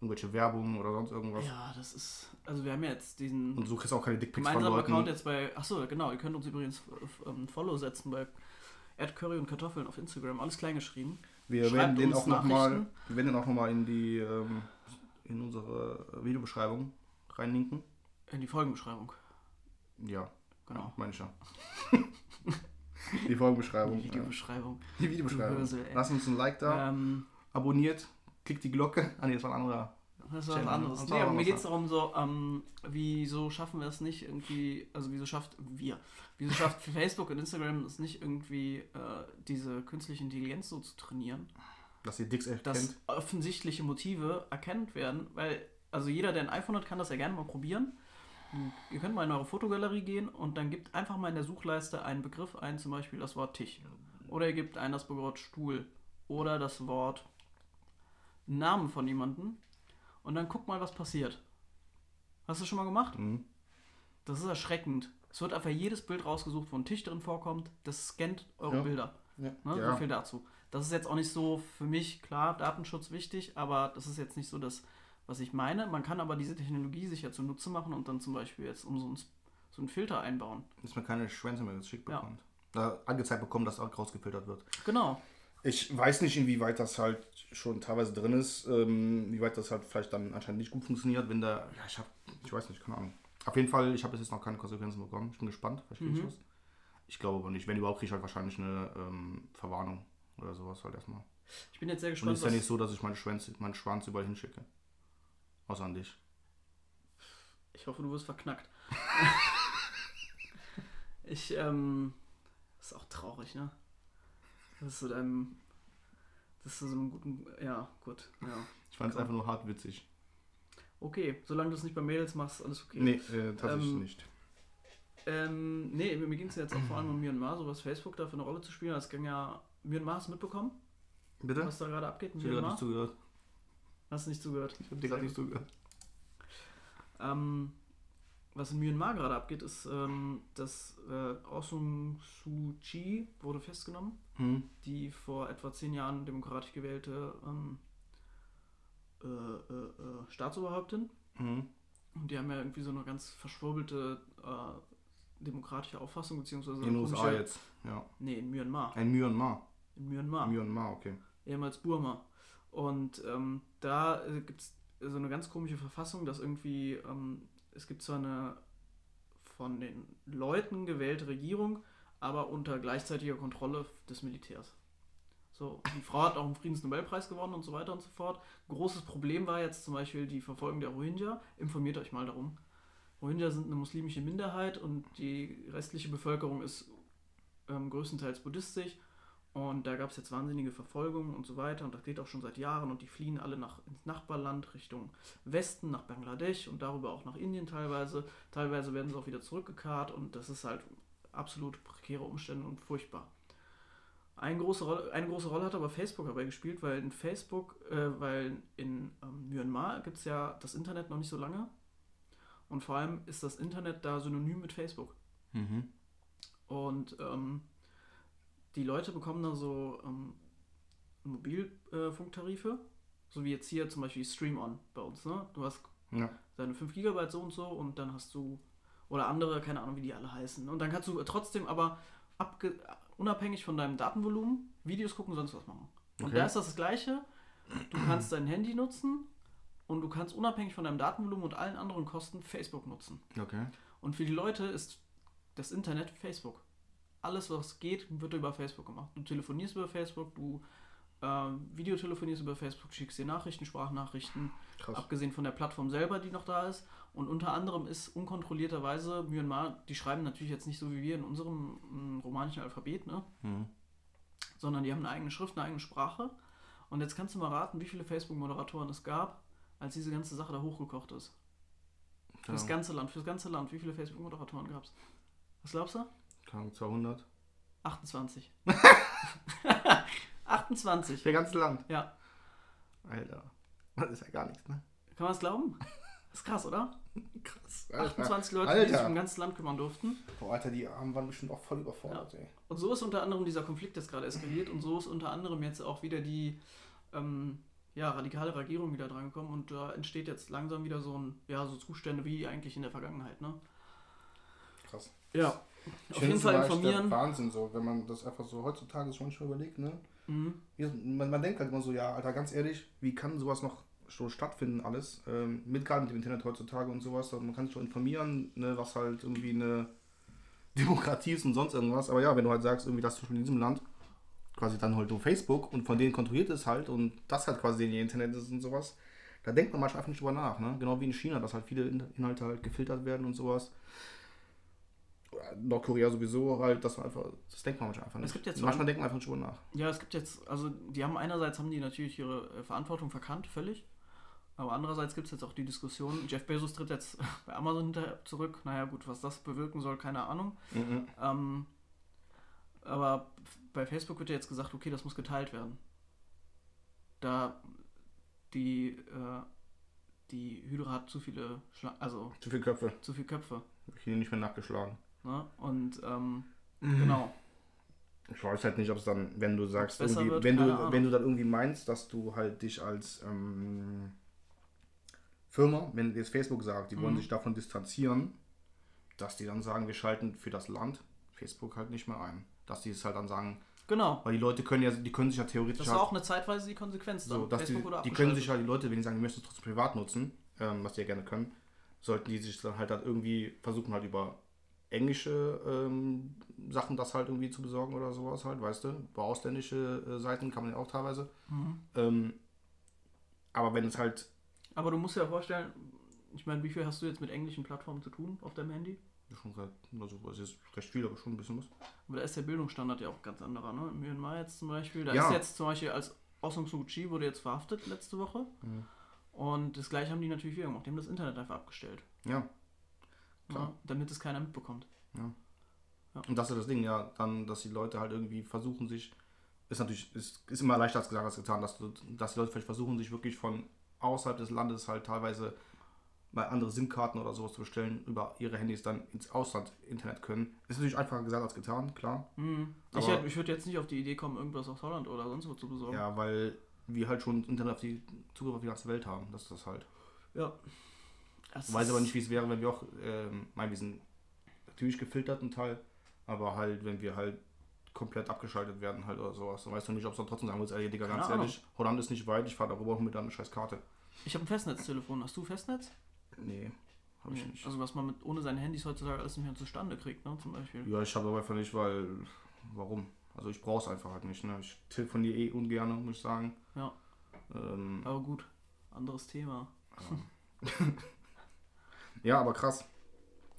Irgendwelche Werbung oder sonst irgendwas. ja, das ist. Also wir haben ja jetzt diesen Und du kriegst auch keine Dickpics von Leuten. Account jetzt bei. Achso, genau, ihr könnt uns übrigens f- ähm, Follow setzen bei Curry und Kartoffeln auf Instagram, alles klein geschrieben. Wir Schreibt werden den auch nochmal, wir werden den auch nochmal in die, ähm, in unsere Videobeschreibung reinlinken. In die Folgenbeschreibung. Ja, Genau. meine ich ja. die Folgenbeschreibung. Die äh, Videobeschreibung. die Videobeschreibung. Hörsel, ey. Lass uns ein Like da, Ähm, abonniert, klickt die Glocke. Ah, nee, das war ein anderer. das ist was anderes. das Nee, war aber mir geht es darum, so, ähm, wieso schaffen wir es nicht irgendwie, also wieso schafft wir, wieso schafft Facebook und Instagram es nicht irgendwie, äh, diese künstliche Intelligenz so zu trainieren? Dass ihr Dicks erkennt. dass offensichtliche Motive erkannt werden, weil also jeder, der ein iPhone hat, kann das ja gerne mal probieren. Ihr könnt mal in eure Fotogalerie gehen und dann gebt einfach mal in der Suchleiste einen Begriff ein, zum Beispiel das Wort Tisch. Oder ihr gebt ein das Wort Stuhl. Oder das Wort Namen von jemandem. Und dann guckt mal, was passiert. Hast du schon mal gemacht? Mhm. Das ist erschreckend. Es wird einfach jedes Bild rausgesucht, wo ein Tisch drin vorkommt. Das scannt eure Ja. Bilder. Ja. Ne? Ja. So viel dazu. Das ist jetzt auch nicht so für mich, klar, Datenschutz wichtig, aber das ist jetzt nicht so das, was ich meine. Man kann aber diese Technologie sich ja zunutze machen und dann zum Beispiel jetzt um so, ein, so einen Filter einbauen. Dass man keine Schwänze mehr geschickt Ja. bekommt. Da angezeigt bekommen, dass auch rausgefiltert wird. Genau. Ich weiß nicht, inwieweit das halt schon teilweise drin ist, ähm, wie weit das halt vielleicht dann anscheinend nicht gut funktioniert, wenn da, ja, ich hab, ich weiß nicht, keine Ahnung. Auf jeden Fall, ich habe bis jetzt noch keine Konsequenzen bekommen. Ich bin gespannt, vielleicht krieg ich Mhm. was. Ich glaube aber nicht. Wenn überhaupt, kriege ich halt wahrscheinlich eine ähm, Verwarnung oder sowas halt erstmal. Ich bin jetzt sehr Und gespannt, es ist ja nicht so, dass ich meine Schwänze, meinen Schwanz überall hinschicke. Außer an dich. ich hoffe, du wirst verknackt. ich, ähm, das ist auch traurig, ne? Das ist so deinem, das ist so einem guten, ja, gut, ja. Ich fand es einfach nur hart witzig. Okay, solange du es nicht bei Mädels machst, alles okay. Nee, äh, tatsächlich Ähm, nicht. Ähm, nee, mir ging es jetzt auch vor allem um Myanmar, so was Facebook da für eine Rolle zu spielen. Das ging ja. Myanmar hast du mitbekommen, Bitte? was da gerade abgeht in Ich Myanmar? nicht zugehört. Hast du nicht zugehört? Ich habe dir gerade nicht zugehört. Ähm, was in Myanmar gerade abgeht, ist, ähm, dass äh, Aung San Suu Kyi wurde festgenommen, Hm. die vor etwa zehn Jahren demokratisch gewählte ähm, äh, äh, äh, Staatsoberhauptin. Hm. Und die haben ja irgendwie so eine ganz verschwurbelte äh, demokratische Auffassung, beziehungsweise In den USA jetzt. Ja. Nee, in Myanmar. Ein Myanmar. In Myanmar. Myanmar, okay. ehemals Burma. Und ähm, da äh, gibt es so eine ganz komische Verfassung, dass irgendwie, ähm, es gibt zwar eine von den Leuten gewählte Regierung, aber unter gleichzeitiger Kontrolle des Militärs. So, die Frau hat auch einen Friedensnobelpreis gewonnen und so weiter und so fort. Großes Problem war jetzt zum Beispiel die Verfolgung der Rohingya. Informiert euch mal darum. Rohingya sind eine muslimische Minderheit und die restliche Bevölkerung ist ähm, größtenteils buddhistisch. Und da gab es jetzt wahnsinnige Verfolgungen und so weiter. Und das geht auch schon seit Jahren. Und die fliehen alle nach, ins Nachbarland Richtung Westen, nach Bangladesch und darüber auch nach Indien teilweise. Teilweise werden sie auch wieder zurückgekarrt. Und das ist halt absolut prekäre Umstände und furchtbar. Eine große, Rolle, eine große Rolle hat aber Facebook dabei gespielt, weil in Facebook, äh, weil in ähm, Myanmar gibt es ja das Internet noch nicht so lange. Und vor allem ist das Internet da synonym mit Facebook. Mhm. Und ähm, die Leute bekommen da so ähm, Mobilfunktarife, so wie jetzt hier zum Beispiel Stream On bei uns. Ne? Du hast Ja. deine 5 GB so und so und dann hast du Oder andere, keine Ahnung, wie die alle heißen. Und dann kannst du trotzdem aber unabhängig von deinem Datenvolumen Videos gucken, sonst was machen. Und Okay. da ist das, das Gleiche. Du kannst dein Handy nutzen und du kannst unabhängig von deinem Datenvolumen und allen anderen Kosten Facebook nutzen. Okay. Und für die Leute ist das Internet Facebook. Alles, was geht, wird über Facebook gemacht. Du telefonierst über Facebook, du ähm, Videotelefonierst über Facebook, schickst dir Nachrichten, Sprachnachrichten, Krass. abgesehen von der Plattform selber, die noch da ist. Und unter anderem ist unkontrollierterweise Myanmar, die schreiben natürlich jetzt nicht so wie wir in unserem mm, romanischen Alphabet, ne? Mhm. sondern die haben eine eigene Schrift, eine eigene Sprache. Und jetzt kannst du mal raten, wie viele Facebook-Moderatoren es gab, als diese ganze Sache da hochgekocht ist. Für das Ja. ganze Land, für das ganze Land. Wie viele Facebook-Moderatoren gab es? Was glaubst du? Keine Ahnung, 200. 28. 28. Der ganze Land. Ja. Alter. Das ist ja gar nichts, ne? Kann man das glauben? Das ist krass, oder? Krass. 28 Leute, die sich Alter. um ganzes Land kümmern durften. Boah, Alter, die Armen waren bestimmt auch voll überfordert, ey. Und so ist unter anderem dieser Konflikt jetzt gerade eskaliert und so ist unter anderem jetzt auch wieder die ähm, ja, radikale Regierung wieder drangekommen und da entsteht jetzt langsam wieder so ein, ja, so Zustände wie eigentlich in der Vergangenheit, ne? Krass. Ja. Ich Auf jeden es Fall informieren. Wahnsinn so, wenn man das einfach so heutzutage schon schon überlegt, ne? Mhm. Man, man denkt halt immer so, ja, Alter, ganz ehrlich, wie kann sowas noch so stattfinden alles? Ähm, mit gerade mit dem Internet heutzutage und sowas. Man kann sich schon informieren, ne, was halt irgendwie eine Demokratie ist und sonst irgendwas. Aber ja, wenn du halt sagst, irgendwie das in diesem Land quasi dann halt nur Facebook und von denen kontrolliert ist halt und das halt quasi ihr Internet ist und sowas, da denkt man manchmal einfach nicht drüber nach, ne? Genau wie in China, dass halt viele In- Inhalte halt gefiltert werden und sowas. Nordkorea sowieso halt, dass man einfach, das denkt man manchmal einfach nicht. Es gibt jetzt manchmal denkt man einfach drüber nach. Ja, es gibt jetzt, also die haben einerseits haben die natürlich ihre äh, Verantwortung verkannt, völlig. Aber andererseits gibt es jetzt auch die Diskussion, Jeff Bezos tritt jetzt bei Amazon hinterher zurück. Naja gut, was das bewirken soll, keine Ahnung. Mhm. Ähm, aber bei Facebook wird ja jetzt gesagt, okay, das muss geteilt werden. Da die, äh, die Hydra hat zu viele, Schla also Zu viele Köpfe. zu viele Köpfe. Hier nicht mehr nachgeschlagen. Ne? Und ähm, Mhm. genau. Ich weiß halt nicht, ob es dann, wenn du sagst, wird, wenn, du, Ahnung. wenn du dann irgendwie meinst, dass du halt dich als ähm, Firma, wenn jetzt Facebook sagt, die wollen Mhm. sich davon distanzieren, dass die dann sagen, wir schalten für das Land Facebook halt nicht mehr ein. Dass die es halt dann sagen, Genau. weil die Leute können ja, die können sich ja theoretisch Das halt, war auch eine zeitweise die Konsequenz dann. so, dass die, Facebook wurde die können sich halt, die Leute, wenn die sagen, die möchten es trotzdem privat nutzen, ähm, was die ja gerne können, sollten die sich dann halt, halt irgendwie versuchen halt über englische ähm, Sachen das halt irgendwie zu besorgen oder sowas halt, weißt du? Über ausländische äh, Seiten kann man ja auch teilweise. Mhm. Ähm, aber wenn es halt, Aber du musst dir ja vorstellen, ich meine, wie viel hast du jetzt mit englischen Plattformen zu tun auf deinem Handy? schon seit, also was ist recht viel, aber schon ein bisschen was. Aber da ist der Bildungsstandard ja auch ganz anderer, ne? In Myanmar jetzt zum Beispiel, da Ja. ist jetzt zum Beispiel als Aung San Suu Kyi wurde jetzt verhaftet letzte Woche. Mhm. Und das gleiche haben die natürlich wieder gemacht. Die haben das Internet einfach abgestellt. Ja. Klar. Ne? Damit es keiner mitbekommt. Und das ist das Ding, ja, dann, dass die Leute halt irgendwie versuchen sich, ist natürlich, ist, ist immer leichter als gesagt als getan, dass, du, dass die Leute vielleicht versuchen, sich wirklich von außerhalb des Landes halt teilweise mal andere SIM-Karten oder sowas zu bestellen, über ihre Handys dann ins Ausland Internet können. Ist natürlich einfacher gesagt als getan, klar. Mhm. Ich, hätte- ich würde jetzt nicht auf die Idee kommen, irgendwas aus Holland oder sonst wo zu besorgen. Ja, weil wir halt schon Internet auf die Zugriff auf die ganze Welt haben. Das ist das halt. ja. Das Ich weiß aber nicht, wie es wäre, wenn wir auch, ähm, mein, wir sind natürlich gefiltert ein Teil, aber halt, wenn wir halt komplett abgeschaltet werden halt oder sowas. Dann weißt du nicht, ob es dann trotzdem sagen willst, ey Digga, ganz Keine ehrlich, Holland ist nicht weit, ich fahre darüber und mit einer scheiß Karte. Ich habe ein Festnetztelefon. Hast du Festnetz? Nee, habe ich nicht. Also was man mit ohne seine Handys heutzutage alles nicht mehr zustande kriegt, ne? Zum Beispiel. ja, ich habe aber einfach nicht, weil, warum? Also ich brauche es einfach halt nicht. Ne? Ich telefoniere eh ungern, muss ich sagen. Ja. Ähm, Aber gut, anderes Thema. ja, aber krass.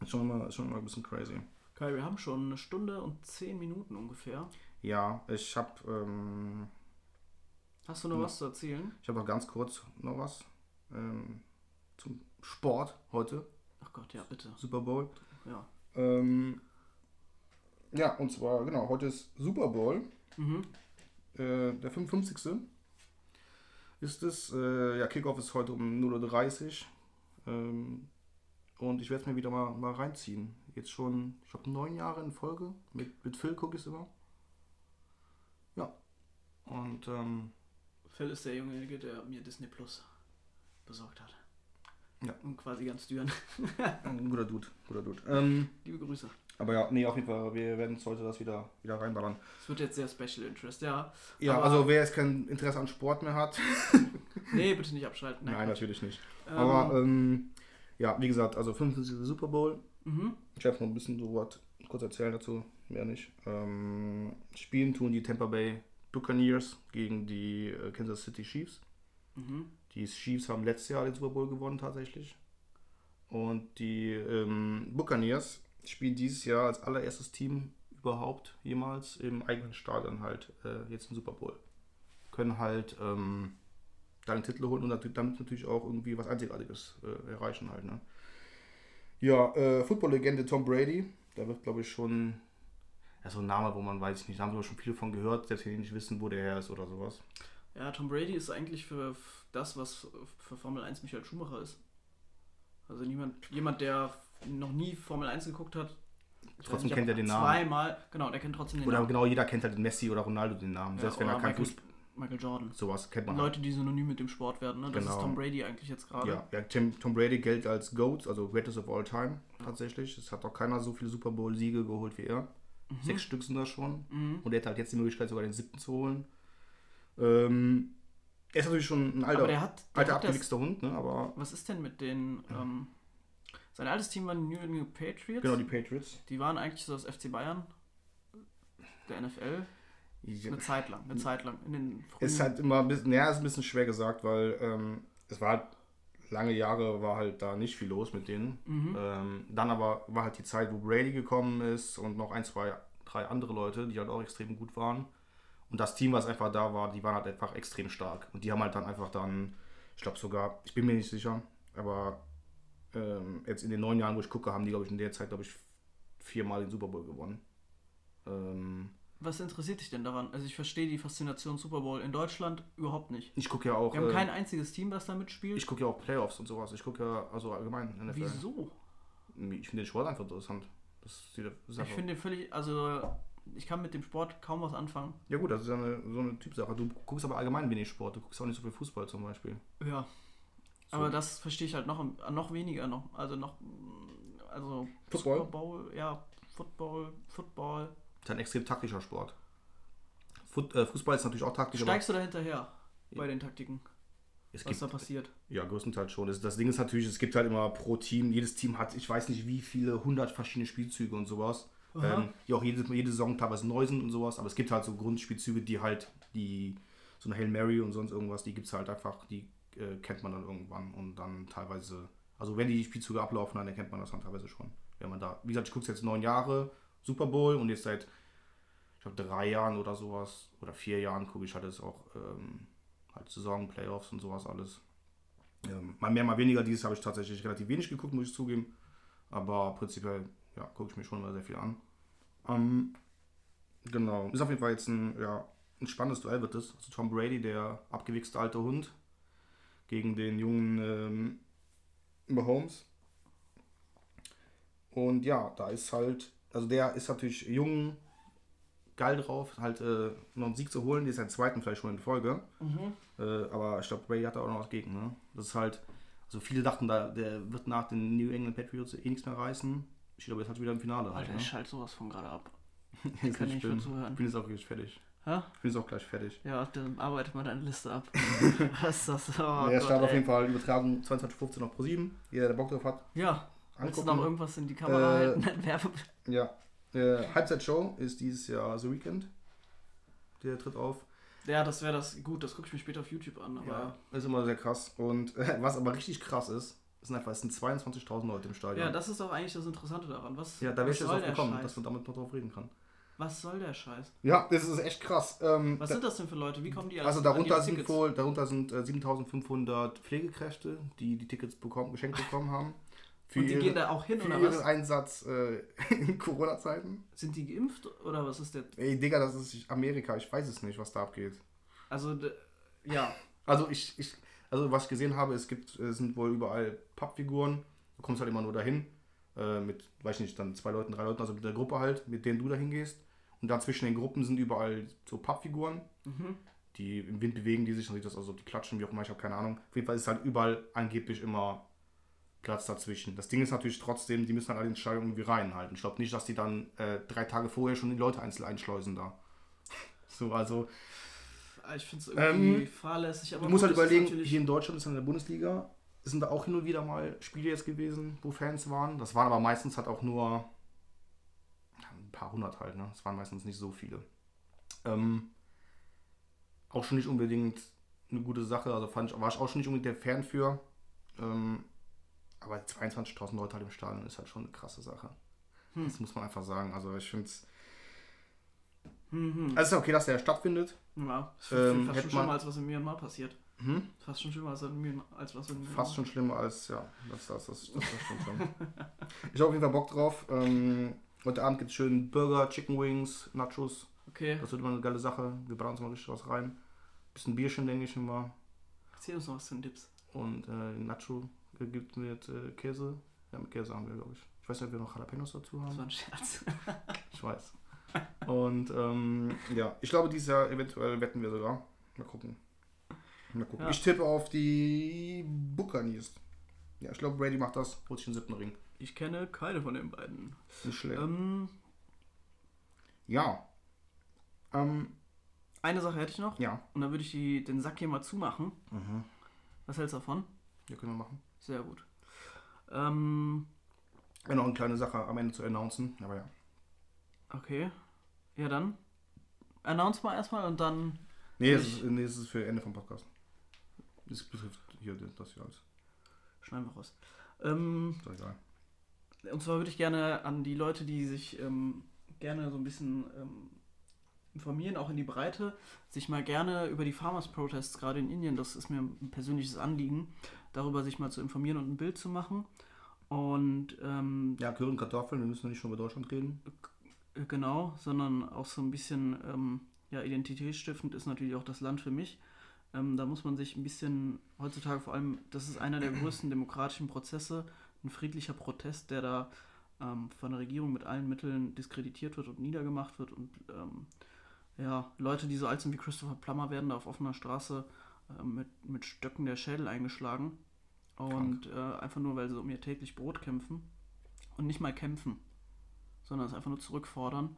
Ist schon immer, ist schon immer ein bisschen crazy. Kai, wir haben schon eine Stunde und zehn Minuten ungefähr. Ja, ich habe ähm, Hast du noch Ja. was zu erzählen? ich habe noch ganz kurz noch was ähm, zum Sport heute. Ach Gott, ja, bitte. Super Bowl. Ja. Ähm, ja, und zwar, genau, heute ist Super Bowl, Mhm. äh, der 55. ist es. Äh, ja, Kickoff ist heute um 0.30 Uhr. Ähm, und ich werde es mir wieder mal, mal reinziehen. Jetzt schon, ich glaube, neun Jahre in Folge. Mit, mit Phil gucke ich es immer. Ja. Und ähm, Phil ist derjenige, der mir Disney Plus besorgt hat. Ja. Und quasi ganz düren. Guter Dude, guter Dude. Ähm, Liebe Grüße. aber ja, nee, auf jeden Fall, wir werden heute das wieder, wieder reinballern. Es wird jetzt sehr Special Interest, ja. Ja, also wer jetzt kein Interesse an Sport mehr hat, Nee, bitte nicht abschalten. nein, Quatsch. natürlich nicht. Ähm, Aber ähm, ja, wie gesagt, also 55. Super Bowl. mhm. Ich werde noch ein bisschen so was kurz erzählen dazu, mehr nicht. Ähm, spielen tun die Tampa Bay Buccaneers gegen die äh, Kansas City Chiefs. Mhm. Die Chiefs haben letztes Jahr den Super Bowl gewonnen tatsächlich. Und die ähm, Buccaneers spielen dieses Jahr als allererstes Team überhaupt jemals im eigenen Stadion halt äh, jetzt den Super Bowl. Können halt ähm, da den Titel holen und damit natürlich auch irgendwie was Einzigartiges äh, erreichen halt. Ne? Ja, äh, Football-Legende Tom Brady, da wird glaube ich schon, ja, so ein Name, wo man weiß ich nicht, da haben wir schon viele von gehört, selbst wenn die nicht wissen, wo der her ist oder sowas. Ja, Tom Brady ist eigentlich für das, was für Formel 1 Michael Schumacher ist. Also niemand, jemand, der noch nie Formel 1 geguckt hat, Trotzdem nicht, kennt er den Namen. Zweimal, genau, der kennt trotzdem den Oder Namen. genau, jeder kennt halt den Messi oder Ronaldo den Namen, Ja, selbst wenn oder er kein Fußball, Michael Jordan. sowas kennt man halt. Leute, die synonym mit dem Sport werden, ne? Das Genau. ist Tom Brady eigentlich jetzt gerade. Ja, ja Tim, Tom Brady gilt als GOAT, also Greatest of All Time, tatsächlich. Es hat auch keiner so viele Super Bowl-Siege geholt wie er. Sechs Stück sind das schon. Mhm. Und er hat halt jetzt die Möglichkeit, sogar den siebten zu holen. Ähm, er ist natürlich schon ein alter, Aber der hat, der alter abgewichster Hund, ne? aber was ist denn mit den, ähm, sein altes Team waren die New England Patriots. genau die Patriots. Die waren eigentlich so das FC Bayern der NFL. Eine Zeit lang, eine Zeit lang. In den frühen, Ist halt immer ein bisschen, ja, ist ein bisschen schwer gesagt, weil ähm, es war halt lange Jahre war halt da nicht viel los mit denen. Mhm. Ähm, dann aber war halt die Zeit, wo Brady gekommen ist und noch ein, zwei, drei andere Leute, die halt auch extrem gut waren. Und das Team, was einfach da war, die waren halt einfach extrem stark. Und die haben halt dann einfach dann, ich glaube sogar, ich bin mir nicht sicher, aber ähm, jetzt in den neun Jahren, wo ich gucke, haben die, glaube ich, in der Zeit, glaube ich, viermal den Super Bowl gewonnen. Ähm, Was interessiert dich denn daran? Also ich verstehe die Faszination Super Bowl in Deutschland überhaupt nicht. ich gucke ja auch. Wir haben äh, kein einziges Team, das da mitspielt. ich gucke ja auch Playoffs und sowas. Ich gucke ja, also allgemein NFL. Wieso? Ich finde den Sport einfach interessant. Ich finde völlig, also ich kann mit dem Sport kaum was anfangen. Ja gut, das ist ja eine, so eine Typsache. Du guckst aber allgemein wenig Sport. Du guckst auch nicht so viel Fußball zum Beispiel. Ja. So. Aber das verstehe ich halt noch, noch weniger noch. Also noch, also Football? Super Bowl, ja, Football, Football. Ist ein extrem taktischer Sport. Äh, Fußball ist natürlich auch taktisch, Steigst du da hinterher bei den Taktiken, es was gibt, da passiert? ja, größtenteils schon. Das, Ding ist natürlich, es gibt halt immer pro Team, jedes Team hat, ich weiß nicht wie viele, hundert verschiedene Spielzüge und sowas. Ähm, die auch jede, jede Saison teilweise neu sind und sowas, aber es gibt halt so Grundspielzüge, die halt, die, so eine Hail Mary und sonst irgendwas, die gibt es halt einfach, die äh, kennt man dann irgendwann und dann teilweise, also wenn die Spielzüge ablaufen, dann erkennt man das dann teilweise schon. Wenn man da, wie gesagt, ich gucke jetzt neun Jahre Super Bowl und jetzt seit, ich glaube, drei Jahren oder sowas, oder vier Jahren gucke ich halt jetzt auch ähm, halt Saison, Playoffs und sowas alles. Ähm, mal mehr, mal weniger. Dieses habe ich tatsächlich relativ wenig geguckt, muss ich zugeben. Aber prinzipiell, ja, gucke ich mir schon mal sehr viel an. Ähm, genau. Ist auf jeden Fall jetzt ein, ja, ein spannendes Duell wird es. Also Tom Brady, der abgewichste alte Hund, gegen den jungen ähm, Mahomes. Und ja, da ist halt, also der ist natürlich jung, geil drauf, halt äh, noch einen Sieg zu holen. Die ist sein zweiten vielleicht schon in Folge. Äh, aber ich glaube, Brady hat da auch noch was gegen. Ne? Das ist halt, also viele dachten, da, der wird nach den New England Patriots eh nichts mehr reißen. Ich glaube, jetzt hat er wieder im Finale. Halt, Alter, ne? ich schalte sowas von gerade ab. Ich kann nicht mehr zuhören. Ich bin jetzt auch gleich fertig. Hä? Ich bin jetzt auch gleich fertig. Ja, dann arbeitet mal deine Liste ab. was ist das? Oh, der Gott, Start auf jeden Fall Übertragung 22.15 auf Pro 7. Jeder, der Bock drauf hat, Ja, willst du noch irgendwas in die Kamera Äh, halten? Werbe Ja. Äh, Halbzeitshow ist dieses Jahr The Weekend. Der tritt auf. ja, das wäre das. Gut, das gucke ich mir später auf YouTube an. Aber Ja, ist immer sehr krass. Und äh, was aber richtig krass ist, sind einfach, es sind 22.000 Leute im Stadion. Ja, das ist auch eigentlich das Interessante daran. Was, ja da wäre ich jetzt drauf gekommen, Scheiß? dass man damit noch drauf reden kann. Was soll der Scheiß? Ja, das ist echt krass. Ähm, Was da, sind das denn für Leute? Wie kommen die also an darunter die sind Tickets? wohl, darunter sind äh, 7500 Pflegekräfte, die die Tickets bekommen, geschenkt bekommen haben. Für, Und die ihre, gehen da auch hin, für oder ihren was? Einsatz äh, in Corona-Zeiten. Sind die geimpft oder was ist der? Ey, Digga, das ist Amerika. Ich weiß es nicht, was da abgeht. Also, ja. Also ich, ich also was ich gesehen habe, es gibt, es sind wohl überall Pappfiguren. Du kommst halt immer nur dahin. Äh, mit, weiß ich nicht, dann zwei Leuten, drei Leuten, also mit der Gruppe halt, mit denen du dahin gehst. Und da zwischen den Gruppen sind überall so Pappfiguren, Mhm. die im Wind bewegen die sich, dann sieht das also, die klatschen, wie auch immer, ich habe keine Ahnung. Auf jeden Fall ist halt überall angeblich immer Gerade dazwischen. Das Ding ist natürlich trotzdem, die müssen halt alle den Stadion irgendwie reinhalten. Ich glaube nicht, dass die dann äh, drei Tage vorher schon die Leute einzeln einschleusen da. So, also Ah, Ich finde es irgendwie Ähm, fahrlässig, aber du musst halt überlegen, hier in Deutschland ist in der Bundesliga, sind da auch hin und wieder mal Spiele jetzt gewesen, wo Fans waren. Das waren aber meistens halt auch nur ein paar hundert halt, ne? Das waren meistens nicht so viele. Ähm, auch schon nicht unbedingt eine gute Sache, also fand ich, war ich auch schon nicht unbedingt der Fan für. Ähm, aber 22.000 Leute halt im Stadion ist halt schon eine krasse Sache. Hm. Das muss man einfach sagen. Also ich finde es. Hm, hm. Also es ist okay, dass der stattfindet. Ja, ist ähm, fast schon schlimmer, als was in Myanmar passiert. Hm? Fast schon schlimmer als, in Myanmar, als was in Myanmar. Fast schon schlimmer als, ja, das, das, das, das, stimmt schon. Ich habe auf jeden Fall Bock drauf. Ähm, heute Abend gibt es schön Burger, Chicken Wings, Nachos. Okay, Das wird immer eine geile Sache. Wir brauen uns mal richtig was rein. Bisschen Bierchen, denke ich immer. erzähl uns noch was zu den Dips. Und äh, Nacho gibt mit äh, Käse. Ja, mit Käse haben wir, glaube ich. Ich weiß nicht, ob wir noch Jalapenos dazu Das haben. war ein Scherz. Ich weiß. Und ähm, ja, ich glaube, dieses Jahr eventuell wetten wir sogar. Mal gucken. Mal gucken. Ja. Ich tippe auf die Buccaneers. Ja, ich glaube, Brady macht das. Holt sich den siebten Ring. Ich kenne keine von den beiden. Nicht schlecht. Ähm, Ja. Ähm, eine Sache hätte ich noch. ja. Und dann würde ich die, den Sack hier mal zumachen. Mhm. Was hältst du davon? Ja, können wir machen. Sehr gut. Ähm, Ja, noch eine kleine Sache am Ende zu announcen. Aber ja. okay. Ja, dann. Announce mal erstmal und dann. Nee, es ist, nee, es ist für Ende vom Podcast. Das betrifft hier das hier alles. Schneiden wir raus. Ähm, Ist doch egal. Und zwar würde ich gerne an die Leute, die sich ähm, gerne so ein bisschen ähm, informieren, auch in die Breite, sich mal gerne über die Farmers Protests, gerade in Indien, das ist mir ein persönliches Anliegen, darüber sich mal zu informieren und ein Bild zu machen. Und ähm, Ja, und Kartoffeln, wir müssen nicht schon über Deutschland reden. äh, genau, sondern auch so ein bisschen ähm, ja, identitätsstiftend ist natürlich auch das Land für mich. Ähm, da muss man sich ein bisschen heutzutage vor allem, das ist einer der größten demokratischen Prozesse, ein friedlicher Protest, der da ähm, von der Regierung mit allen Mitteln diskreditiert wird und niedergemacht wird und ähm, ja, Leute, die so alt sind wie Christopher Plummer, werden da auf offener Straße äh, mit, mit Stöcken der Schädel eingeschlagen und äh, einfach nur, weil sie um ihr täglich Brot kämpfen und nicht mal kämpfen, sondern es einfach nur zurückfordern.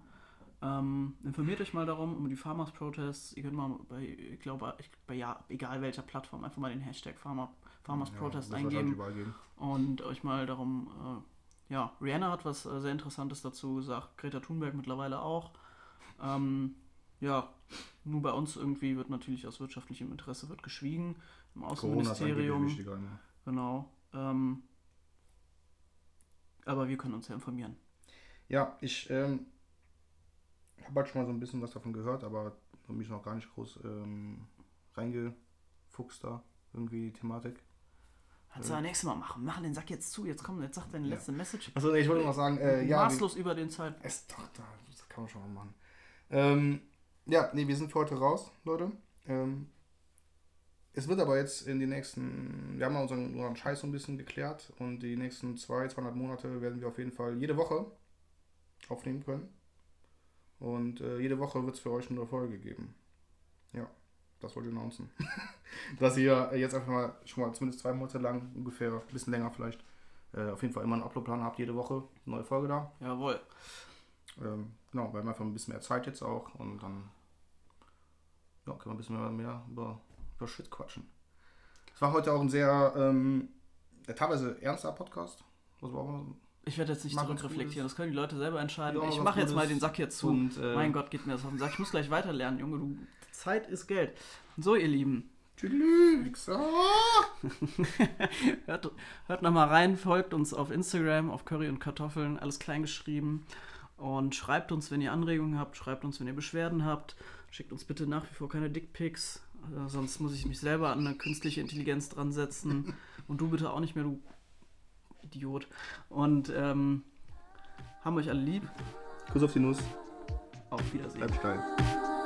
Ähm, informiert euch mal darum, um die Farmers Protests. Ihr könnt mal bei, ich glaube, ich, bei ja, egal welcher Plattform, einfach mal den Hashtag Farmer, Farmers Ja, Protest wahrscheinlich eingeben und euch mal darum, äh, ja, Rihanna hat was äh, sehr Interessantes dazu gesagt, Greta Thunberg mittlerweile auch. Ähm, ja, nur bei uns irgendwie wird natürlich aus wirtschaftlichem Interesse wird geschwiegen im ist Außenministerium. wichtiger immer. Genau. Ähm, aber wir können uns ja informieren. Ja, ich ähm, habe halt schon mal so ein bisschen was davon gehört, aber mich noch gar nicht groß ähm, reingefuchst da, irgendwie die Thematik. Kannst du ja nächstes Mal machen. Machen den Sack jetzt zu. Jetzt komm, jetzt sag deine Ja. letzte Message. Achso, nee, ich wollte noch sagen, äh, ja, Maßlos über den Zeit. es doch, da, das kann man schon mal machen. Ähm, ja, nee, wir sind für heute raus, Leute. Ähm, es wird aber jetzt in den nächsten, wir haben mal unseren, unseren Scheiß so ein bisschen geklärt und die nächsten zwei, zweieinhalb Monate werden wir auf jeden Fall jede Woche aufnehmen können. Und äh, jede Woche wird es für euch eine Folge geben. Ja, das wollte ich announcen. Dass ihr jetzt einfach mal schon mal zumindest zwei Monate lang, ungefähr, ein bisschen länger vielleicht, äh, auf jeden Fall immer einen Uploadplan habt, jede Woche eine neue Folge da. Jawohl. Ähm, genau, wir haben einfach ein bisschen mehr Zeit jetzt auch und dann ja, können wir ein bisschen mehr, über, über Shit quatschen. Es war heute auch ein sehr ähm, teilweise ernster Podcast. Was auch Ich werde jetzt nicht Mach zurückreflektieren. Das können die Leute selber entscheiden. Ja, ich mache jetzt mal den Sack jetzt zu. und, äh, mein Gott, geht mir das auf den Sack. Ich muss gleich weiterlernen, Junge. Du, Zeit ist Geld. So, ihr Lieben. Tschüss. Hört, hört nochmal rein, folgt uns auf Instagram, auf Curry und Kartoffeln, alles klein geschrieben. Und schreibt uns, wenn ihr Anregungen habt, schreibt uns, wenn ihr Beschwerden habt. Schickt uns bitte nach wie vor keine Dickpics, äh, sonst muss ich mich selber an eine künstliche Intelligenz dran setzen. Und du bitte auch nicht mehr, du Idiot. Und ähm, haben euch alle lieb. Kuss auf die Nuss. Auf Wiedersehen. Bleib steil.